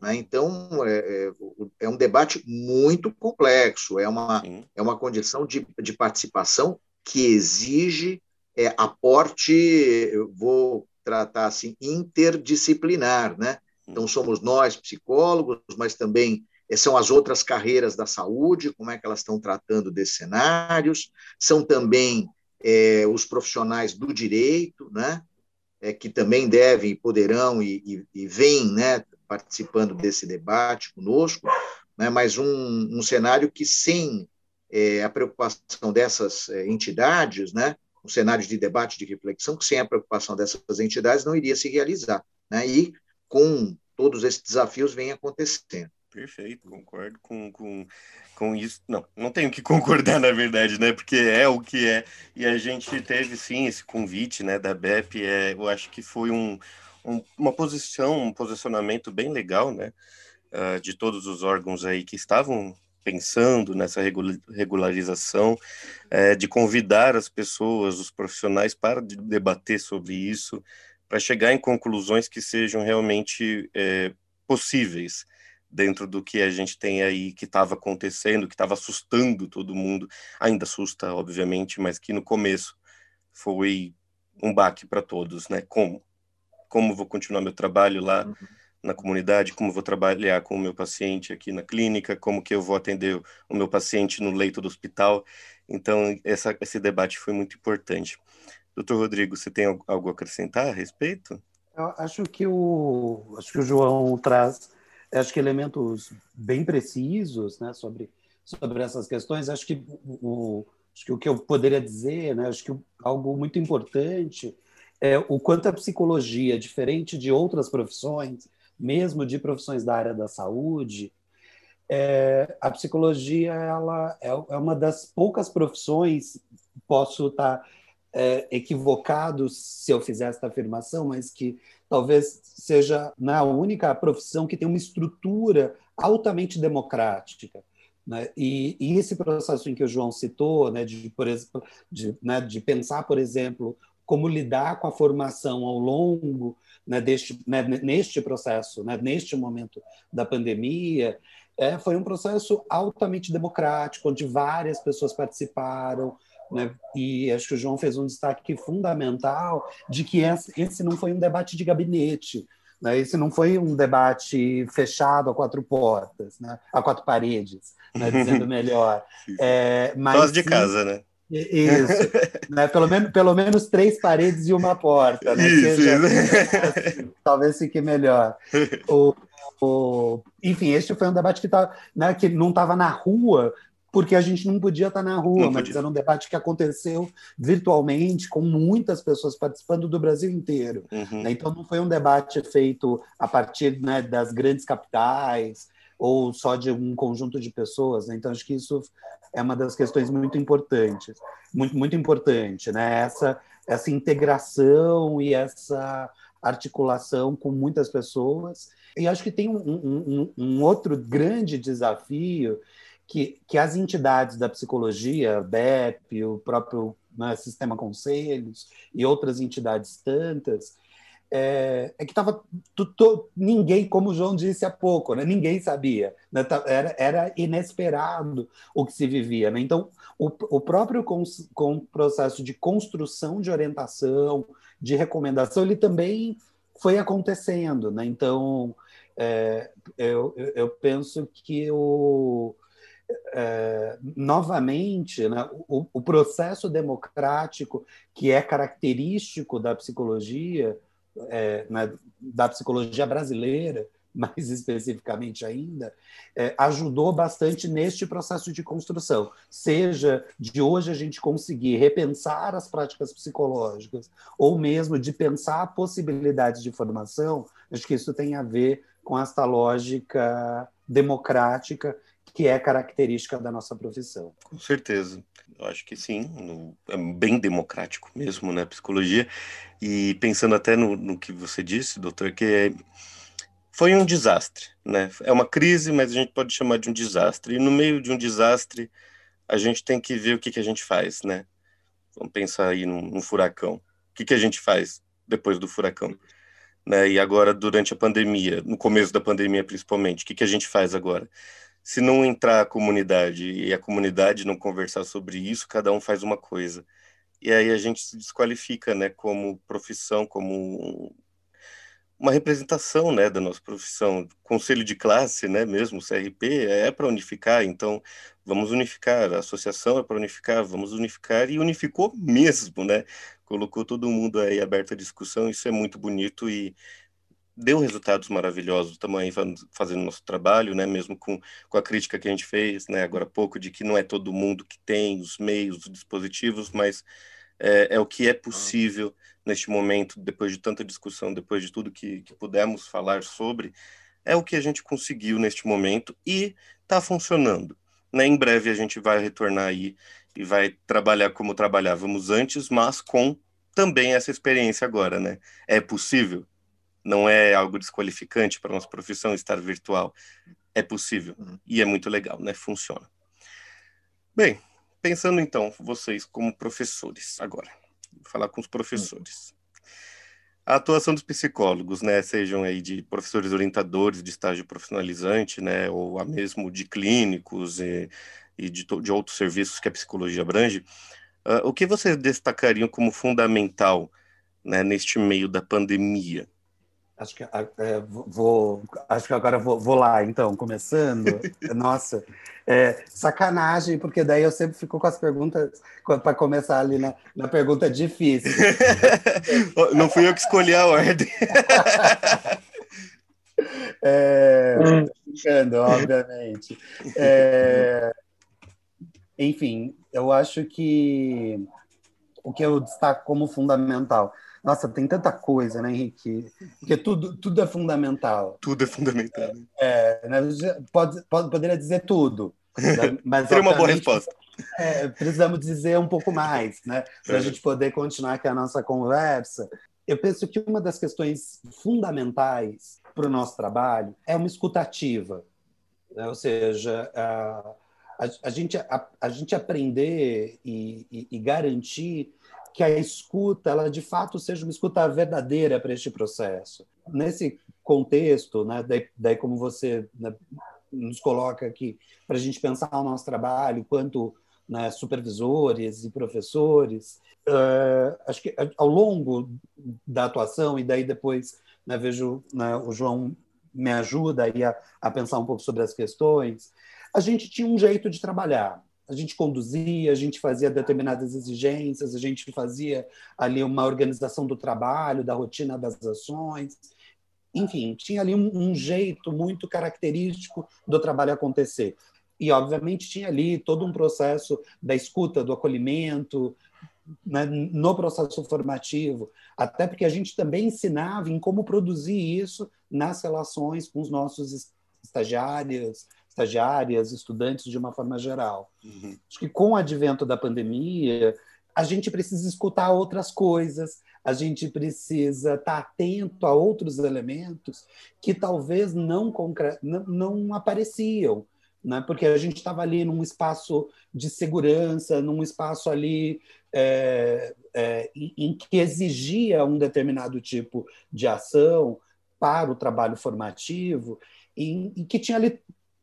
Né? Então, é, é, um debate muito complexo, é uma, é uma condição de, de participação que exige é, aporte, vou tratar assim, interdisciplinar, né? Então, somos nós, psicólogos, mas também são as outras carreiras da saúde, como é que elas estão tratando desses cenários, são também é, os profissionais do direito, né, é, que também devem, poderão e, e, e vêm né, participando desse debate conosco, né, mas um, um cenário que sem é, a preocupação dessas é, entidades, né, um cenário de debate, de reflexão, que sem a preocupação dessas entidades não iria se realizar. Né, e com todos esses desafios vem acontecendo.
Perfeito, concordo com, com, com isso. Não, não tenho que concordar, na verdade, né? Porque é o que é. E a gente teve, sim, esse convite né, da BEP. É, eu acho que foi um, um, uma posição, um posicionamento bem legal, né? Uh, de todos os órgãos aí que estavam pensando nessa regularização, é, de convidar as pessoas, os profissionais, para debater sobre isso, para chegar em conclusões que sejam realmente é, possíveis dentro do que a gente tem aí que estava acontecendo, que estava assustando todo mundo, ainda assusta, obviamente, mas que no começo foi um baque para todos, né? Como? Como vou continuar meu trabalho lá uhum. Na comunidade? Como vou trabalhar com o meu paciente aqui na clínica? Como que eu vou atender o meu paciente no leito do hospital? Então, essa, esse debate foi muito importante. Doutor Rodrigo, você tem algo a acrescentar a respeito?
Eu acho que o, acho que o João traz acho que elementos bem precisos né, sobre, sobre essas questões. Acho que o, acho que o que eu poderia dizer, né, acho que algo muito importante é o quanto a psicologia, diferente de outras profissões, mesmo de profissões da área da saúde, é, a psicologia ela é, é uma das poucas profissões, posso estar é, equivocado se eu fizer esta afirmação, mas que talvez seja na né, única profissão que tem uma estrutura altamente democrática. Né? E, e, esse processo em que o João citou, né, de, por exemplo, de, né, de pensar, por exemplo, como lidar com a formação ao longo né, deste, né, neste processo, né, neste momento da pandemia, é, foi um processo altamente democrático, onde várias pessoas participaram, né? E acho que o João fez um destaque fundamental de que esse não foi um debate de gabinete, né? esse não foi um debate fechado a quatro portas, né? a quatro paredes, né? dizendo melhor.
É, mas, de sim, casa, né?
Isso, né? pelo, menos, pelo menos três paredes e uma porta. Né? Isso, Seja, isso. talvez fique melhor. O, o, enfim, este foi um debate que, tá, né, que não estava na rua, porque a gente não podia estar na rua, mas era um debate que aconteceu virtualmente, com muitas pessoas participando do Brasil inteiro. Uhum. Né? Então, não foi um debate feito a partir né, das grandes capitais ou só de um conjunto de pessoas. Né? Então, acho que isso é uma das questões muito importantes, muito, muito importante, né? essa, essa integração e essa articulação com muitas pessoas. E acho que tem um, um, um outro grande desafio que, que as entidades da psicologia, BEP, o próprio né, Sistema Conselhos e outras entidades tantas, é, é que estava ninguém, como o João disse há pouco, né, ninguém sabia, né, era, era inesperado o que se vivia. Né? Então, o, o próprio com, com processo de construção de orientação, de recomendação, ele também foi acontecendo. Né? Então, é, eu, eu penso que o é, novamente, né, o, o, processo democrático que é característico da psicologia, é, né, da psicologia brasileira, mais especificamente ainda, é, ajudou bastante neste processo de construção. Seja de hoje a gente conseguir repensar as práticas psicológicas, ou mesmo de pensar possibilidades de formação, acho que isso tem a ver com esta lógica democrática que é característica da nossa profissão.
Com certeza. Eu acho que sim, no, é bem democrático mesmo, né, psicologia. E pensando até no, no que você disse, doutor, que é, foi um desastre, né? É uma crise, mas a gente pode chamar de um desastre. E no meio de um desastre, a gente tem que ver o que, que a gente faz, né? Vamos pensar aí num, num furacão. O que, que a gente faz depois do furacão? Né? E agora, durante a pandemia, no começo da pandemia principalmente, o que, que a gente faz agora? Se não entrar a comunidade e a comunidade não conversar sobre isso, cada um faz uma coisa. E aí a gente se desqualifica, né, como profissão, como uma representação né, da nossa profissão. Conselho de classe, né, mesmo, CRP, é para unificar, então vamos unificar, a associação é para unificar, vamos unificar, e unificou mesmo, né? Colocou todo mundo aí aberto à discussão, isso é muito bonito e deu resultados maravilhosos também fazendo nosso trabalho, né? Mesmo com, com a crítica que a gente fez, né? Agora há pouco de que não é todo mundo que tem os meios, os dispositivos, mas é, é o que é possível neste momento, depois de tanta discussão, depois de tudo que, que pudemos falar sobre, é o que a gente conseguiu neste momento e está funcionando. Né? Em breve a gente vai retornar aí e vai trabalhar como trabalhávamos antes, mas com também essa experiência agora, né? É possível? Não é algo desqualificante para a nossa profissão estar virtual. É possível uhum. e é muito legal, né? Funciona. Bem, pensando então, vocês como professores agora, vou falar com os professores. A atuação dos psicólogos, né, sejam aí de professores orientadores de estágio profissionalizante, né, ou a mesmo de clínicos e, e de, de, outros serviços que a psicologia abrange, uh, o que vocês destacariam como fundamental né, neste meio da pandemia?
Acho que é, vou, acho que agora vou, vou lá, então, começando. Nossa, é, sacanagem, porque daí eu sempre fico com as perguntas para começar ali na, na pergunta difícil.
Não fui eu que escolhi a ordem.
é, brincando, obviamente. É, enfim, eu acho que o que eu destaco como fundamental nossa, tem tanta coisa, né, Henrique? Porque tudo, tudo é fundamental.
Tudo é fundamental.
É, né? pode, pode, poderia dizer tudo.
Né? Mas, Seria uma boa resposta.
É, precisamos dizer um pouco mais, né? Para a é. gente poder continuar aqui a nossa conversa. Eu penso que uma das questões fundamentais para o nosso trabalho é uma escutativa. Né? Ou seja, a, a, a gente, a, a, gente aprender e, e, e garantir que a escuta, ela de fato seja uma escuta verdadeira para este processo. Nesse contexto, né, daí, daí como você né, nos coloca aqui, para a gente pensar o nosso trabalho, quanto né, supervisores e professores, uh, acho que ao longo da atuação, e daí depois né, vejo né, o João me ajuda aí a, a pensar um pouco sobre as questões, a gente tinha um jeito de trabalhar a gente conduzia, a gente fazia determinadas exigências, a gente fazia ali uma organização do trabalho, da rotina das ações. Enfim, tinha ali um, um jeito muito característico do trabalho acontecer. E, obviamente, tinha ali todo um processo da escuta, do acolhimento, né, no processo formativo, até porque a gente também ensinava em como produzir isso nas relações com os nossos estagiários, estagiárias, estudantes de uma forma geral. Uhum. Acho que com o advento da pandemia, a gente precisa escutar outras coisas, a gente precisa estar atento a outros elementos que talvez não, não, não apareciam, né? porque a gente estava ali num espaço de segurança, num espaço ali é, é, em que exigia um determinado tipo de ação para o trabalho formativo e, e que tinha ali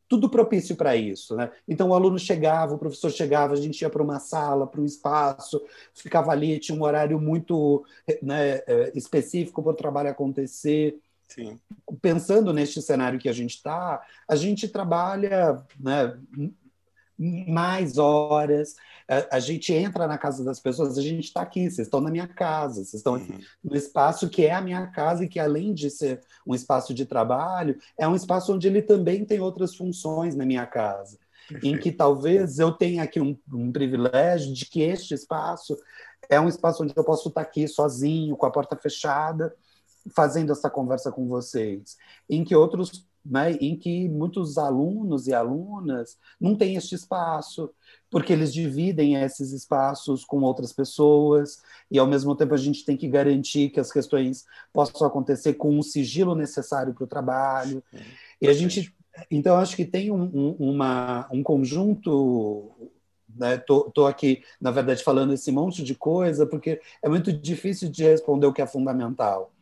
tudo propício para isso. Né? Então, o aluno chegava, o professor chegava, a gente ia para uma sala, para um espaço, ficava ali, tinha um horário muito né, é, específico para o trabalho acontecer. Sim. Pensando neste cenário que a gente está, a gente trabalha né, mais horas, a, a, gente entra na casa das pessoas, a gente está aqui, vocês estão na minha casa, vocês estão uhum. no espaço que é a minha casa e que, além de ser um espaço de trabalho, é um espaço onde ele também tem outras funções na minha casa. Perfeito. Em que talvez eu tenha aqui um, um privilégio de que este espaço é um espaço onde eu posso estar aqui sozinho, com a porta fechada, fazendo essa conversa com vocês, em que outros né, em que muitos alunos e alunas não têm este espaço, porque eles dividem esses espaços com outras pessoas, e ao mesmo tempo a gente tem que garantir que as questões possam acontecer com o sigilo necessário para o trabalho. E a gente. Então, acho que tem um, um, uma, um conjunto Estou né? aqui, na verdade, falando esse monte de coisa, porque é muito difícil de responder o que é fundamental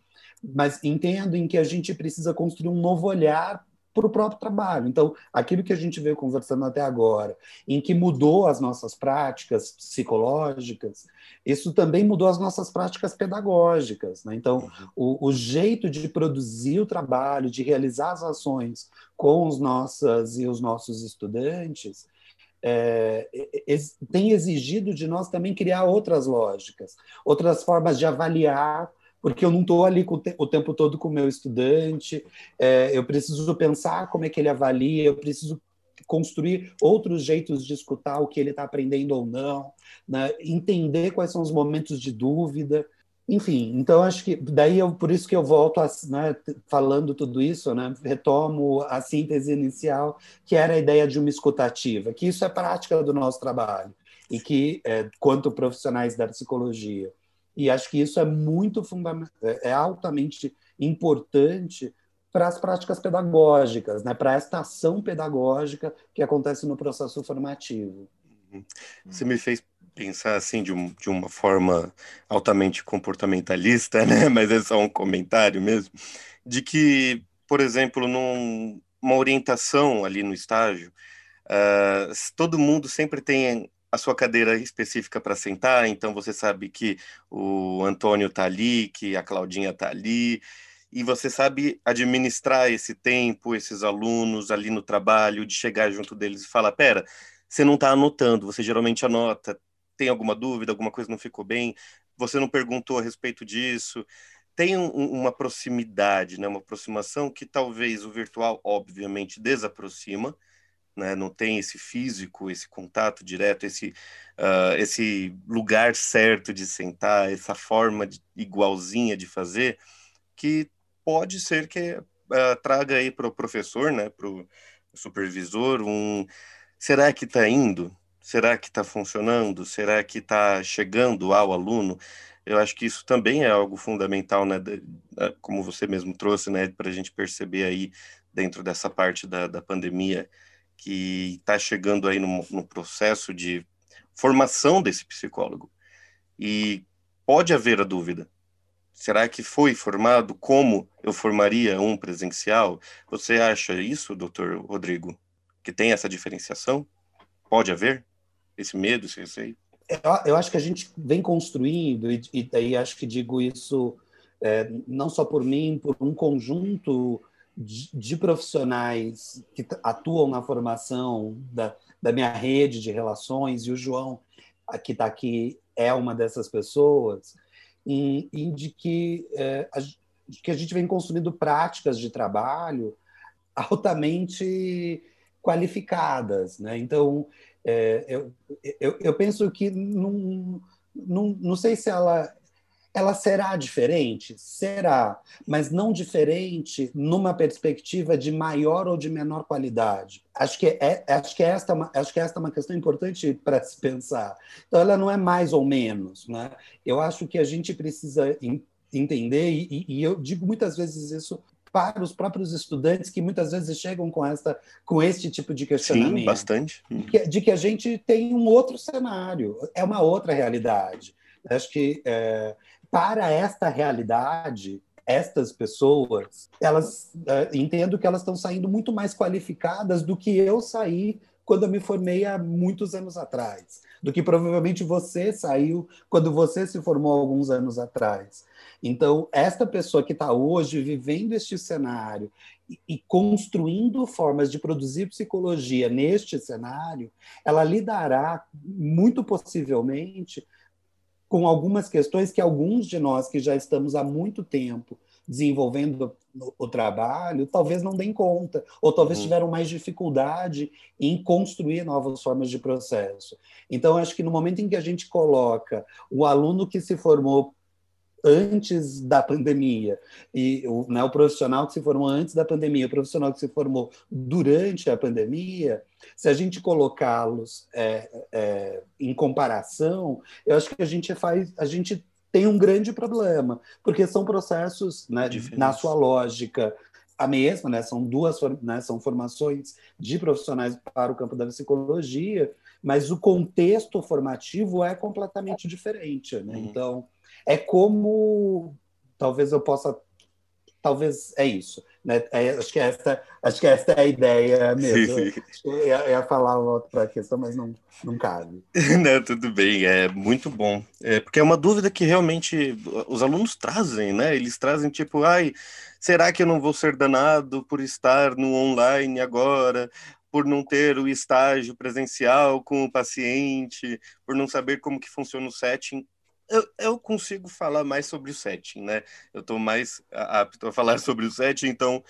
mas entendo em que a gente precisa construir um novo olhar para o próprio trabalho. Então, aquilo que a gente veio conversando até agora, em que mudou as nossas práticas psicológicas, isso também mudou as nossas práticas pedagógicas. Né? Então, uhum. o, o, jeito de produzir o trabalho, de realizar as ações com os nossas e os nossos estudantes, é, tem exigido de nós também criar outras lógicas, outras formas de avaliar porque eu não estou ali o tempo todo com o meu estudante, é, eu preciso pensar como é que ele avalia, eu preciso construir outros jeitos de escutar o que ele está aprendendo ou não, né? entender quais são os momentos de dúvida, enfim. Então acho que daí eu, por isso que eu volto a, né, falando tudo isso, né, retomo a síntese inicial que era a ideia de uma escutativa, que isso é prática do nosso trabalho e que é, quanto profissionais da psicologia e acho que isso é muito fundamental, é, é altamente importante para as práticas pedagógicas, né? para esta ação pedagógica que acontece no processo formativo.
Uhum. Você me fez pensar assim de, um, de uma forma altamente comportamentalista, né? mas é só um comentário mesmo, de que, por exemplo, numa orientação ali no estágio, uh, todo mundo sempre tem a sua cadeira específica para sentar, então você sabe que o Antônio está ali, que a Claudinha está ali, e você sabe administrar esse tempo, esses alunos ali no trabalho, de chegar junto deles e falar: pera, você não está anotando, você geralmente anota, tem alguma dúvida, alguma coisa não ficou bem, você não perguntou a respeito disso. Tem um, uma proximidade, né, uma aproximação que talvez o virtual, obviamente, desaproxima, né? não tem esse físico, esse contato direto, esse, uh, esse lugar certo de sentar, essa forma de, igualzinha de fazer, que pode ser que uh, traga aí para o professor, né, para o supervisor, um será que está indo? Será que está funcionando? Será que está chegando ao aluno? Eu acho que isso também é algo fundamental, né? Como você mesmo trouxe, né? Para a gente perceber aí dentro dessa parte da, da pandemia que está chegando aí no, no processo de formação desse psicólogo. E pode haver a dúvida: será que foi formado como eu formaria um presencial? Você acha isso, doutor Rodrigo, que tem essa diferenciação? Pode haver esse medo, esse receio?
Eu, acho que a gente vem construindo, e, daí acho que digo isso é, não só por mim, por um conjunto de, de profissionais que atuam na formação da, da minha rede de relações, e o João, que está aqui, é uma dessas pessoas, e, de que, é, a, que a gente vem construindo práticas de trabalho altamente qualificadas. Né? Então, é, eu, eu, eu, penso que não, não, não sei se ela ela será diferente? Será, mas não diferente numa perspectiva de maior ou de menor qualidade. Acho que, é, acho que, esta, é uma, acho que esta é uma questão importante para se pensar. Então, ela não é mais ou menos. Né? Eu acho que a gente precisa entender, e, e eu digo muitas vezes isso para os próprios estudantes que muitas vezes chegam com esta com este tipo de questionamento.
Sim, bastante.
De, de que a gente tem um outro cenário, é uma outra realidade. Acho que é, para esta realidade, estas pessoas, elas uh, entendo que elas estão saindo muito mais qualificadas do que eu saí quando eu me formei há muitos anos atrás, do que provavelmente você saiu quando você se formou alguns anos atrás. Então, esta pessoa que está hoje vivendo este cenário e, e construindo formas de produzir psicologia neste cenário, ela lidará muito possivelmente com algumas questões que alguns de nós que já estamos há muito tempo desenvolvendo o trabalho, talvez não deem conta, ou talvez uhum. tiveram mais dificuldade em construir novas formas de processo. Então, acho que no momento em que a gente coloca o aluno que se formou antes da pandemia e o, né, o profissional que se formou antes da pandemia, o profissional que se formou durante a pandemia, se a gente colocá-los é, é, em comparação, eu acho que a gente faz, a gente tem um grande problema, porque são processos, né, na sua lógica, a mesma, né? São duas, né? São formações de profissionais para o campo da psicologia, mas o contexto formativo é completamente diferente, né? Uhum. Então, é como talvez eu possa talvez é isso. Né? É, acho, que esta, acho que esta é a ideia mesmo. Eu ia, ia falar outra questão, mas não, não cabe.
não, tudo bem, é muito bom. É, porque é uma dúvida que realmente os alunos trazem, né? Eles trazem tipo, ai, será que eu não vou ser danado por estar no online agora? por não ter o estágio presencial com o paciente, por não saber como que funciona o setting eu, eu consigo falar mais sobre o setting, né? Eu estou mais apto a falar sobre o setting, então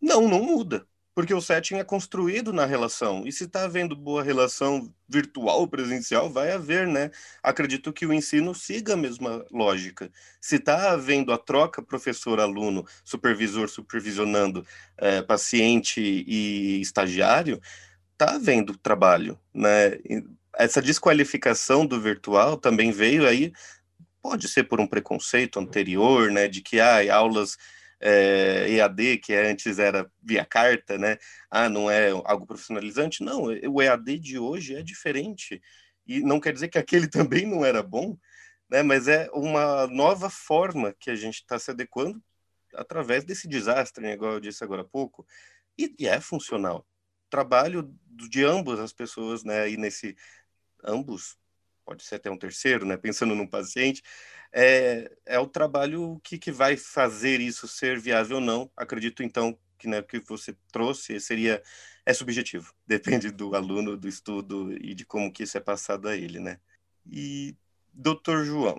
não, não muda, porque o setting é construído na relação. E se está havendo boa relação virtual presencial, vai haver, né? Acredito que o ensino siga a mesma lógica. Se está havendo a troca professor-aluno, supervisor supervisionando é, paciente e estagiário, está havendo trabalho, né? Essa desqualificação do virtual também veio aí, pode ser por um preconceito anterior, né, de que ah, aulas é, EAD, que antes era via carta, né, ah, não é algo profissionalizante. Não, o EAD de hoje é diferente, e não quer dizer que aquele também não era bom, né, mas é uma nova forma que a gente está se adequando através desse desastre, né, igual eu disse agora há pouco, e, e é funcional. Trabalho de ambas as pessoas, né, aí nesse ambos, pode ser até um terceiro, né? Pensando num paciente, é, é o trabalho que, que vai fazer isso ser viável ou não. Acredito, então, que né, que você trouxe seria é subjetivo, depende do aluno, do estudo e de como que isso é passado a ele, né? E doutor João,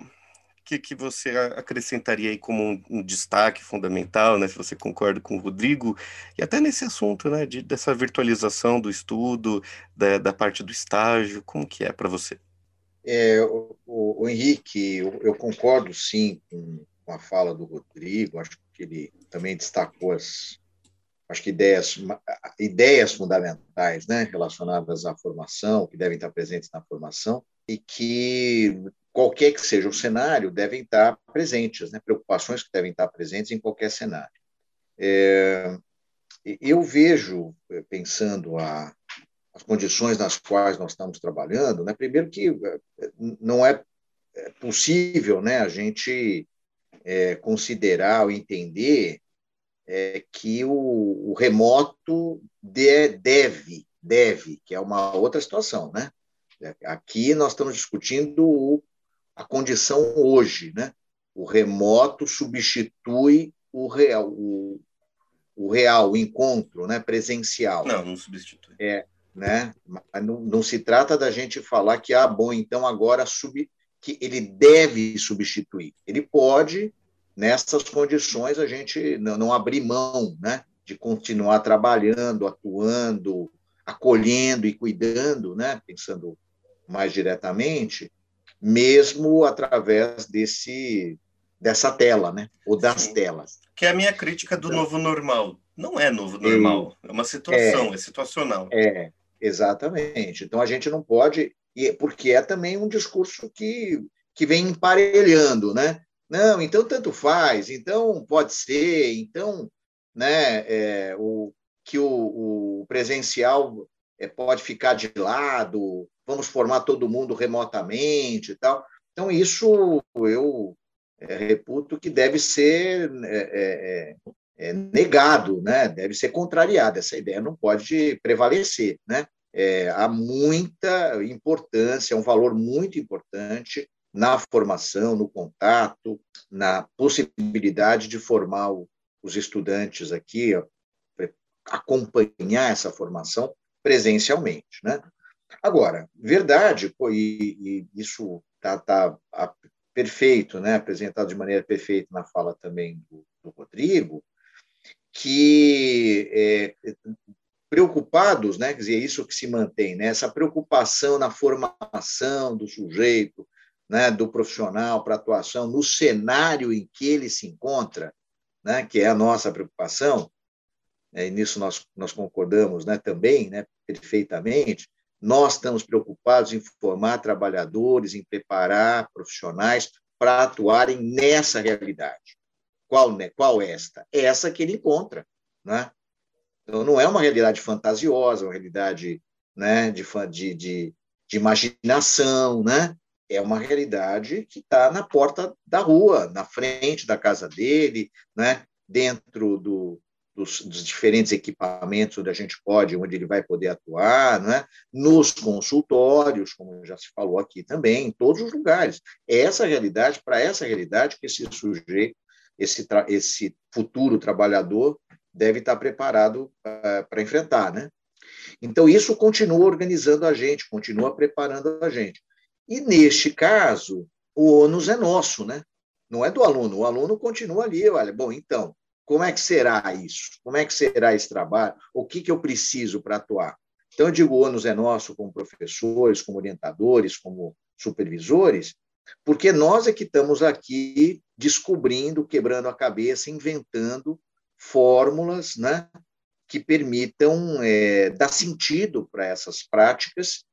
que, que você acrescentaria aí como um, um, destaque fundamental, né? Se você concorda com o Rodrigo, e até nesse assunto, né? De, dessa virtualização do estudo, da, da parte do estágio, como que é para você?
É, o, o, Henrique, eu, eu, concordo sim com a fala do Rodrigo, acho que ele também destacou as, acho que ideias, ideias fundamentais né, relacionadas à formação, que devem estar presentes na formação, e que qualquer que seja o cenário, devem estar presentes, né? preocupações que devem estar presentes em qualquer cenário. É, eu vejo, eh, pensando a, as condições nas quais nós estamos trabalhando, né? primeiro que eh, não é, é possível né, a gente é, considerar ou entender é, que o, o remoto de, deve, deve, que é uma outra situação, né? Aqui nós estamos discutindo o a condição hoje, né? O remoto substitui o real, o, o real, o encontro, né? Presencial.
Não, não substitui.
É, né? Não, não se trata da gente falar que ah, bom, então agora sub, que ele deve substituir. Ele pode, nessas condições, a gente não, não abrir mão, né? De continuar trabalhando, atuando, acolhendo e cuidando, né? Pensando mais diretamente, mesmo através desse dessa tela, né? Ou das Sim. telas.
Que é a minha crítica do então, novo normal. Não é novo normal, é, é uma situação, é, é, situacional.
É, exatamente. Então a gente não pode, porque é também um discurso que, que vem emparelhando, né? Não, então tanto faz, então pode ser, então, né? É, o que o, o presencial é, pode ficar de lado, vamos formar todo mundo remotamente e tal. Então, isso eu é, reputo que deve ser é, é, é, negado, né? deve ser contrariado. Essa ideia não pode prevalecer. Né? É, há muita importância, um valor muito importante na formação, no contato, na possibilidade de formar os estudantes aqui, acompanhar essa formação presencialmente. Né? Agora, verdade, e, e isso está tá, tá perfeito, né? apresentado de maneira perfeita na fala também do, do Rodrigo, que é, preocupados, né? quer dizer, é isso que se mantém, né? essa preocupação na formação do sujeito, né? do profissional para atuação no cenário em que ele se encontra, né? que é a nossa preocupação, e nisso nós, nós concordamos né? também, né? perfeitamente, nós estamos preocupados em formar trabalhadores, em preparar profissionais para atuarem nessa realidade. Qual, né? Qual esta? Essa que ele encontra. Né? Então, não é uma realidade fantasiosa, uma realidade né, de, de, de, de imaginação, né? é uma realidade que está na porta da rua, na frente da casa dele, né? dentro do, dos, dos, diferentes equipamentos onde a gente pode, onde ele vai poder atuar, né? nos consultórios, como já se falou aqui também, em todos os lugares. É essa realidade, para essa realidade que esse sujeito, esse, esse futuro trabalhador deve estar preparado uh, para enfrentar, né? Então, isso continua organizando a gente, continua preparando a gente. E, neste caso, o ônus é nosso, né? Não é do aluno. O aluno continua ali, olha, bom, então, como é que será isso? Como é que será esse trabalho? O que, que eu preciso para atuar? Então, eu digo, o ônus é nosso como professores, como orientadores, como supervisores, porque nós é que estamos aqui descobrindo, quebrando a cabeça, inventando fórmulas né, que permitam é, dar sentido para essas práticas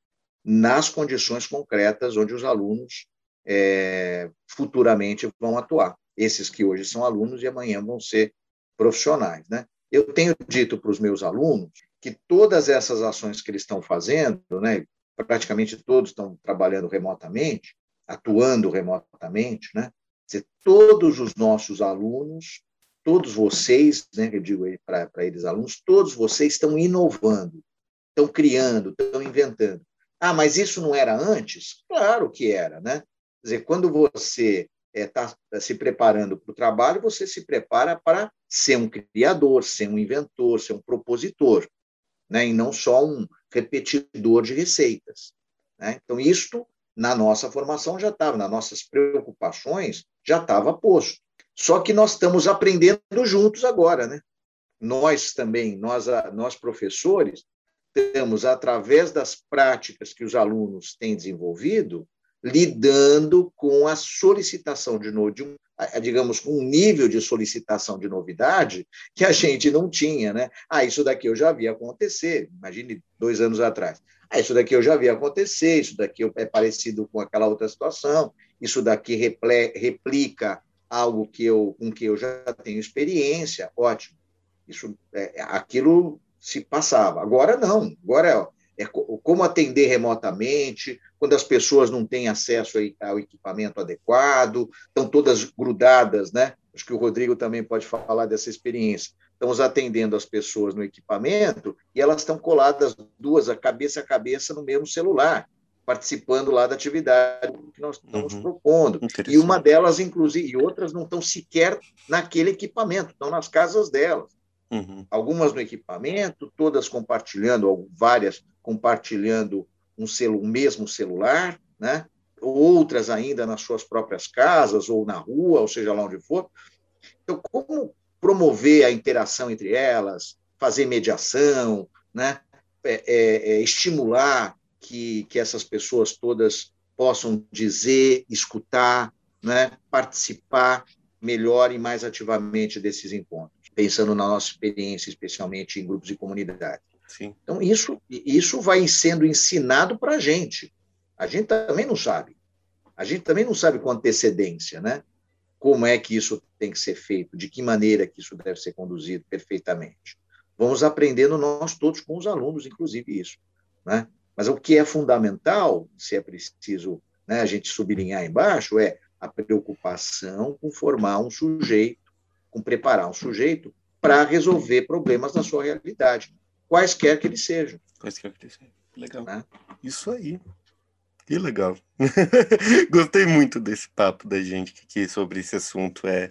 nas condições concretas onde os alunos é, futuramente vão atuar. Esses que hoje são alunos e amanhã vão ser profissionais. Né? Eu tenho dito para os meus alunos que todas essas ações que eles estão fazendo, né, praticamente todos estão trabalhando remotamente, atuando remotamente, né? Dizer, todos os nossos alunos, todos vocês, né, eu digo para eles alunos, todos vocês estão inovando, estão criando, estão inventando. Ah, mas isso não era antes? Claro que era, né? Quer dizer, quando você está é, tá se preparando para o trabalho, você se prepara para ser um criador, ser um inventor, ser um propositor, né? e não só um repetidor de receitas. Né? Então, isto, na nossa formação, já estava, nas nossas preocupações, já estava posto. Só que nós estamos aprendendo juntos agora. Né? Nós também, nós, nós professores, estamos, através das práticas que os alunos têm desenvolvido, lidando com a solicitação de, um, digamos, com um nível de solicitação de novidade que a gente não tinha, né? Ah, isso daqui eu já vi acontecer, imagine dois anos atrás. Ah, isso daqui eu já vi acontecer, isso daqui é parecido com aquela outra situação, isso daqui replica algo que eu, com que eu já tenho experiência, ótimo. Isso, é, aquilo se passava. Agora não, agora é, é como atender remotamente, quando as pessoas não têm acesso ao equipamento adequado, estão todas grudadas, né? Acho que o Rodrigo também pode falar dessa experiência. Estamos atendendo as pessoas no equipamento e elas estão coladas duas, a cabeça a cabeça, no mesmo celular, participando lá da atividade que nós estamos uhum. propondo. E uma delas, inclusive, e outras não estão sequer naquele equipamento, estão nas casas delas. Uhum. Algumas no equipamento, todas compartilhando, várias compartilhando um, celu, um mesmo celular, né? outras ainda nas suas próprias casas ou na rua, ou seja lá onde for. Então, como promover a interação entre elas, fazer mediação, né? É, é, é, estimular que, que essas pessoas todas possam dizer, escutar, né? participar melhor e mais ativamente desses encontros, pensando na nossa experiência, especialmente em grupos e comunidades. Sim. Então, isso, isso vai sendo ensinado para a gente. A gente também não sabe. A gente também não sabe com antecedência, né? Como é que isso tem que ser feito, de que maneira que isso deve ser conduzido perfeitamente. Vamos aprendendo nós todos com os alunos, inclusive isso, né? Mas o que é fundamental, se é preciso né, a gente sublinhar embaixo, é a preocupação com formar um sujeito, com preparar um sujeito para resolver problemas na sua realidade quaisquer que eles sejam. Quaisquer que eles sejam.
Legal. Né? Isso aí. Que legal. Gostei muito desse papo da gente aqui sobre esse assunto. É,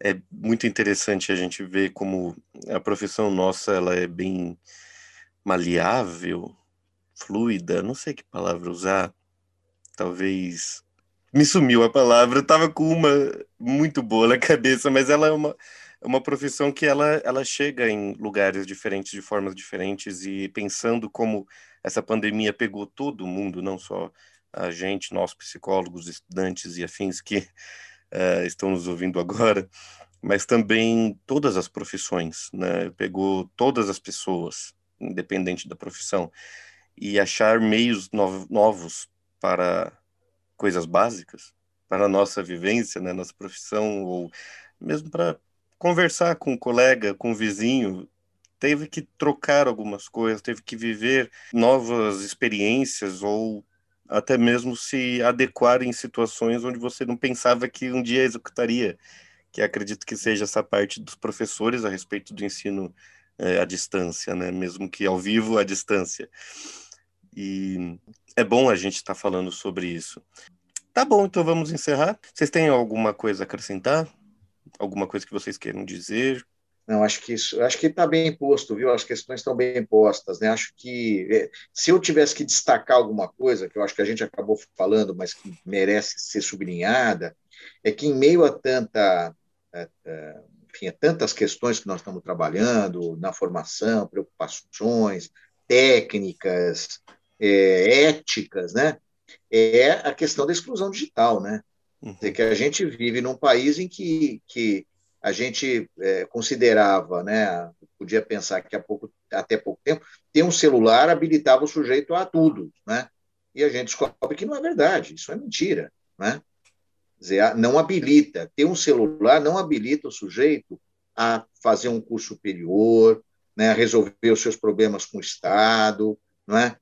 é muito interessante a gente ver como a profissão nossa ela é bem maleável, fluida, não sei que palavra usar. Talvez me sumiu a palavra, eu tava com uma muito boa na cabeça, mas ela é uma uma profissão que ela, ela chega em lugares diferentes, de formas diferentes, e pensando como essa pandemia pegou todo mundo, não só a gente, nós psicólogos, estudantes e afins que uh, estão nos ouvindo agora, mas também todas as profissões, né? Pegou todas as pessoas, independente da profissão, e achar meios novos para coisas básicas, para a nossa vivência, né? Nossa profissão, ou mesmo para conversar com um colega, com um vizinho, teve que trocar algumas coisas, teve que viver novas experiências ou até mesmo se adequar em situações onde você não pensava que um dia executaria, que acredito que seja essa parte dos professores a respeito do ensino é, à distância, né? Mesmo que ao vivo, à distância. E é bom a gente estar tá falando sobre isso. Tá bom, então vamos encerrar. Vocês têm alguma coisa a acrescentar? Alguma coisa que vocês queiram dizer?
Não, acho que isso, acho que está bem posto, viu? As questões estão bem postas, né? Acho que é, se eu tivesse que destacar alguma coisa, que eu acho que a gente acabou falando, mas que merece ser sublinhada, é que em meio a tanta, é, é, enfim, a tantas questões que nós estamos trabalhando na formação, preocupações técnicas, é, éticas, né? É a questão da exclusão digital, né? Uhum. que a gente vive num país em que, que a gente é, considerava, né, podia pensar que há pouco, até pouco tempo, ter um celular habilitava o sujeito a tudo, né? E a gente descobre que não é verdade, isso é mentira, né? Dizer, não habilita, ter um celular não habilita o sujeito a fazer um curso superior, né, a resolver os seus problemas com o Estado, né,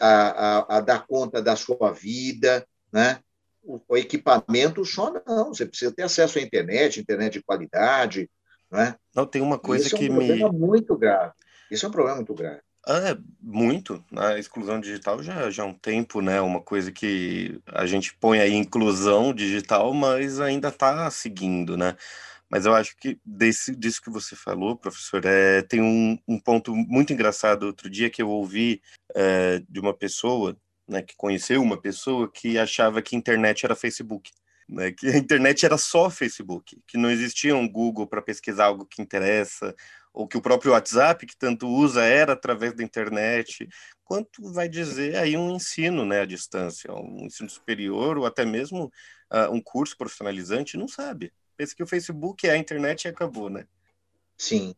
a, a, a dar conta da sua vida, né, o, o, equipamento só não. Você precisa ter acesso à internet, internet de qualidade. Não, é?
não tem uma coisa
Isso
que
é um
me.
problema muito grave. Isso é um problema muito grave.
Ah, é, muito. A exclusão digital já, já há um tempo, né? Uma coisa que a gente põe aí inclusão digital, mas ainda está seguindo, né? Mas eu acho que desse, disso que você falou, professor, é, tem um, um ponto muito engraçado outro dia que eu ouvi é, de uma pessoa né, que conheceu uma pessoa que achava que internet era Facebook, né, que a internet era só Facebook, que não existia um Google para pesquisar algo que interessa, ou que o próprio WhatsApp, que tanto usa, era através da internet. Quanto vai dizer aí um ensino né, à distância, um ensino superior, ou até mesmo uh, um curso profissionalizante, não sabe. Pensa que o Facebook é a internet e acabou, né?
Sim,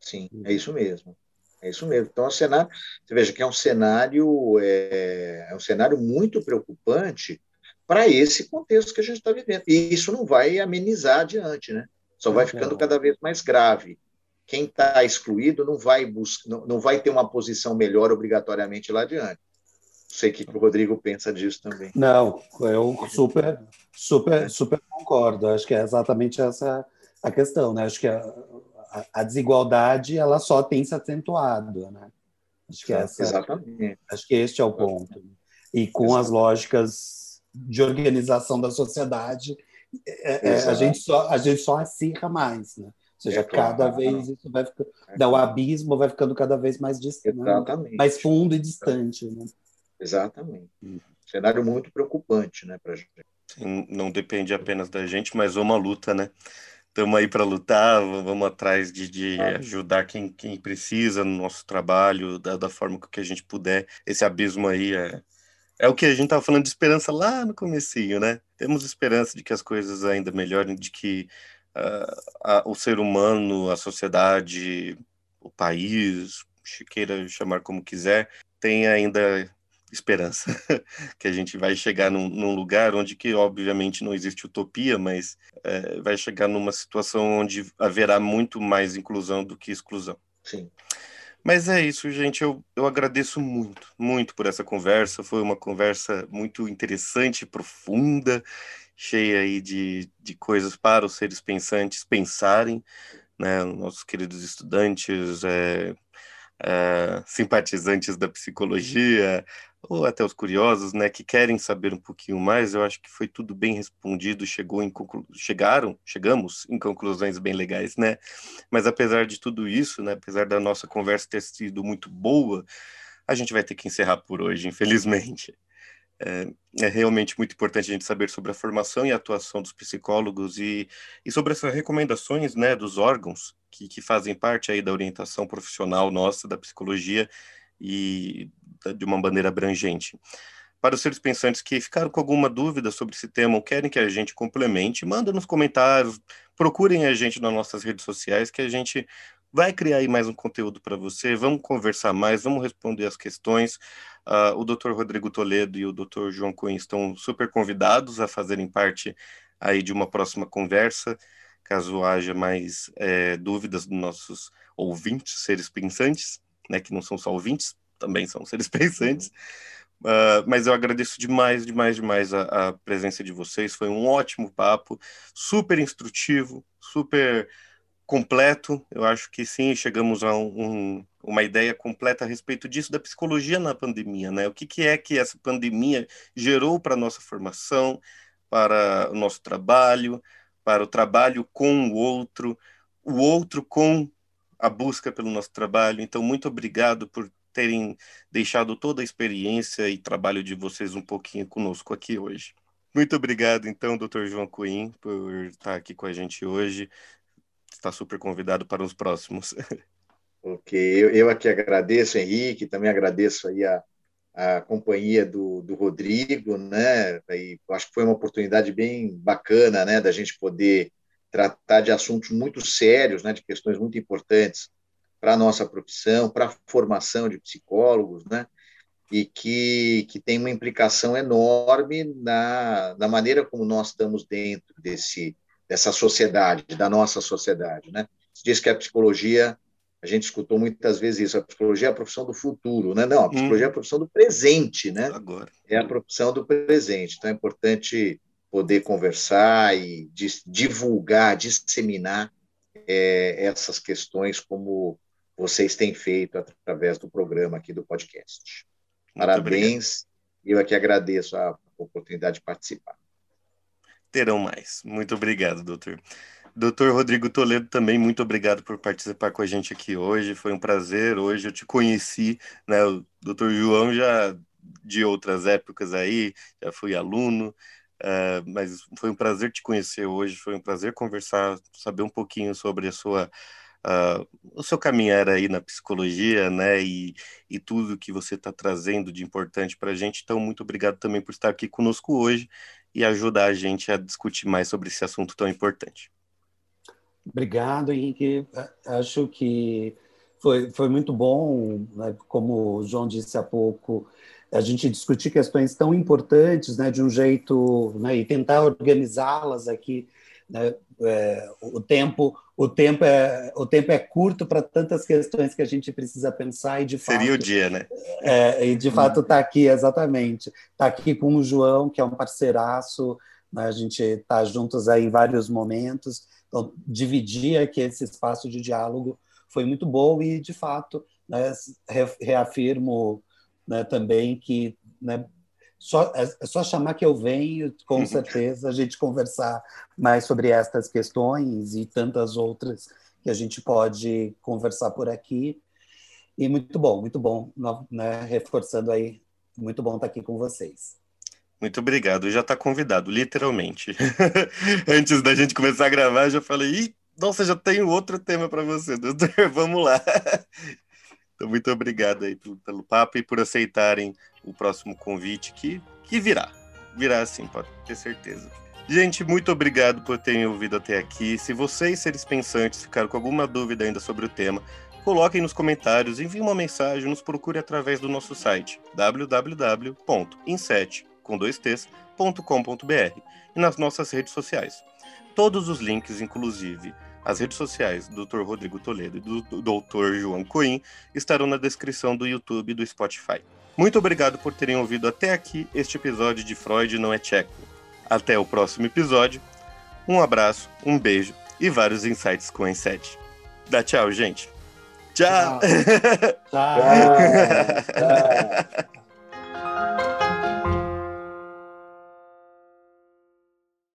sim, é isso mesmo. É isso mesmo. Então, o cenário, você veja que é um cenário, é, é um cenário muito preocupante para esse contexto que a gente está vivendo. E isso não vai amenizar adiante, né? Só vai ficando cada vez mais grave. Quem está excluído não vai buscar, não, não vai ter uma posição melhor obrigatoriamente lá adiante. Não sei o que o Rodrigo pensa disso também.
Não, eu super, super, super concordo. Acho que é exatamente essa a questão, né? Acho que a, a, desigualdade ela só tem se acentuado, né? Acho que essa, Exatamente. Acho que este é o ponto. E com Exatamente. as lógicas de organização da sociedade, é, é, a gente só a gente só acirra mais, né? Ou seja, é claro. cada vez isso vai ficando, é o abismo vai ficando cada vez mais distante, né? mais fundo e distante, né?
Exatamente. Cenário muito preocupante, né, para gente.
Não depende apenas da gente, mas uma luta, né? estamos aí para lutar, vamos atrás de, de ajudar quem, quem precisa no nosso trabalho, da, da forma que a gente puder. Esse abismo aí é, é o que a gente estava falando de esperança lá no comecinho, né? Temos esperança de que as coisas ainda melhorem, de que uh, a, o ser humano, a sociedade, o país, queira chamar como quiser, tem ainda esperança que a gente vai chegar num, num, lugar onde que obviamente não existe utopia, mas é, vai chegar numa situação onde haverá muito mais inclusão do que exclusão.
Sim.
Mas é isso, gente. Eu, eu agradeço muito, muito por essa conversa. Foi uma conversa muito interessante, profunda, cheia aí de, de coisas para os seres pensantes pensarem, né? Nossos queridos estudantes, é, é, simpatizantes da psicologia, ou até os curiosos, né, que querem saber um pouquinho mais, eu acho que foi tudo bem respondido, chegou em conclu... chegaram, chegamos em conclusões bem legais, né? Mas apesar de tudo isso, né, apesar da nossa conversa ter sido muito boa, a gente vai ter que encerrar por hoje, infelizmente. É, é, realmente muito importante a gente saber sobre a formação e a atuação dos psicólogos e, e sobre essas recomendações né, dos órgãos que, que fazem parte aí da orientação profissional nossa da psicologia e de uma maneira abrangente. Para os seres pensantes que ficaram com alguma dúvida sobre esse tema ou querem que a gente complemente, manda nos comentários, procurem a gente nas nossas redes sociais que a gente vai criar aí mais um conteúdo para você, vamos conversar mais, vamos responder as questões. Uh, o Dr. Rodrigo Toledo e o Dr. João Cunha estão super convidados a fazerem parte aí de uma próxima conversa, caso haja mais é, dúvidas dos nossos ouvintes, seres pensantes, né, que não são só ouvintes, também são seres pensantes. Uh, mas eu agradeço demais, demais, demais a, a, presença de vocês. Foi um ótimo papo, super instrutivo, super completo. Eu acho que sim, chegamos a um, um, uma ideia completa a respeito disso, da psicologia na pandemia, né? O que, que é que essa pandemia gerou para a nossa formação, para o nosso trabalho, para o trabalho com o outro, o outro com a busca pelo nosso trabalho. Então, muito obrigado por terem deixado toda a experiência e trabalho de vocês um pouquinho conosco aqui hoje. Muito obrigado, então, doutor João Coim, por estar aqui com a gente hoje. Está super convidado para os próximos.
Ok, eu, eu aqui agradeço, Henrique, também agradeço aí a, a companhia do, do Rodrigo, né? E acho que foi uma oportunidade bem bacana, né, da gente poder tratar de assuntos muito sérios, né, de questões muito importantes para a nossa profissão, para a formação de psicólogos, né? E que, que tem uma implicação enorme na, na maneira como nós estamos dentro desse, dessa sociedade, da nossa sociedade, né? Se diz que a psicologia, a gente escutou muitas vezes isso, a psicologia é a profissão do futuro, né? Não, a psicologia hum. é a profissão do presente, né?
Agora.
É a profissão do presente. Então é importante poder conversar e divulgar, disseminar é, essas questões como vocês têm feito através do programa aqui do podcast. Muito Parabéns. Obrigado. Eu aqui agradeço a oportunidade de participar.
Terão mais. Muito obrigado, doutor. Doutor Rodrigo Toledo, também muito obrigado por participar com a gente aqui hoje. Foi um prazer. Hoje eu te conheci, né? O doutor João já de outras épocas aí, já fui aluno, uh, mas foi um prazer te conhecer hoje. Foi um prazer conversar, saber um pouquinho sobre a sua uh, o seu caminhar aí na psicologia, né, e, e tudo que você está trazendo de importante para a gente. Então, muito obrigado também por estar aqui conosco hoje e ajudar a gente a discutir mais sobre esse assunto tão importante.
Obrigado, Henrique. Acho que foi, foi muito bom, né, como o João disse há pouco, a gente discutir questões tão importantes né, de um jeito né, e tentar organizá-las aqui né? É, o tempo o tempo é o tempo é curto para tantas questões que a gente precisa pensar e de
fato seria o dia né
é, e de fato está aqui exatamente está aqui com o João que é um parceiraço né? a gente está juntos aí em vários momentos então dividir aqui esse espaço de diálogo foi muito bom e de fato né, reafirmo né, também que né, só, é, é só chamar que eu venho, com certeza, a gente conversar mais sobre estas questões e tantas outras que a gente pode conversar por aqui. E muito bom, muito bom, né? reforçando aí, muito bom estar aqui com vocês.
Muito obrigado, já está convidado, literalmente. Antes da gente começar a gravar, já falei, Ih, nossa, já tenho outro tema para você, doutor, vamos lá. Então, muito obrigado aí pelo, pelo papo e por aceitarem o próximo convite que, que virá. Virá sim, pode ter certeza. Gente, muito obrigado por terem ouvido até aqui. Se vocês, seres pensantes, ficaram com alguma dúvida ainda sobre o tema, coloquem nos comentários, enviem uma mensagem, nos procure através do nosso site www.inset.com.br e nas nossas redes sociais. Todos os links, inclusive as redes sociais do Dr. Rodrigo Toledo e do Dr. João Coim estarão na descrição do YouTube e do Spotify. Muito obrigado por terem ouvido até aqui este episódio de Freud Não é Tcheco. Até o próximo episódio. Um abraço, um beijo e vários insights com o Dá tchau, gente. Tchau.
tchau. tchau. tchau.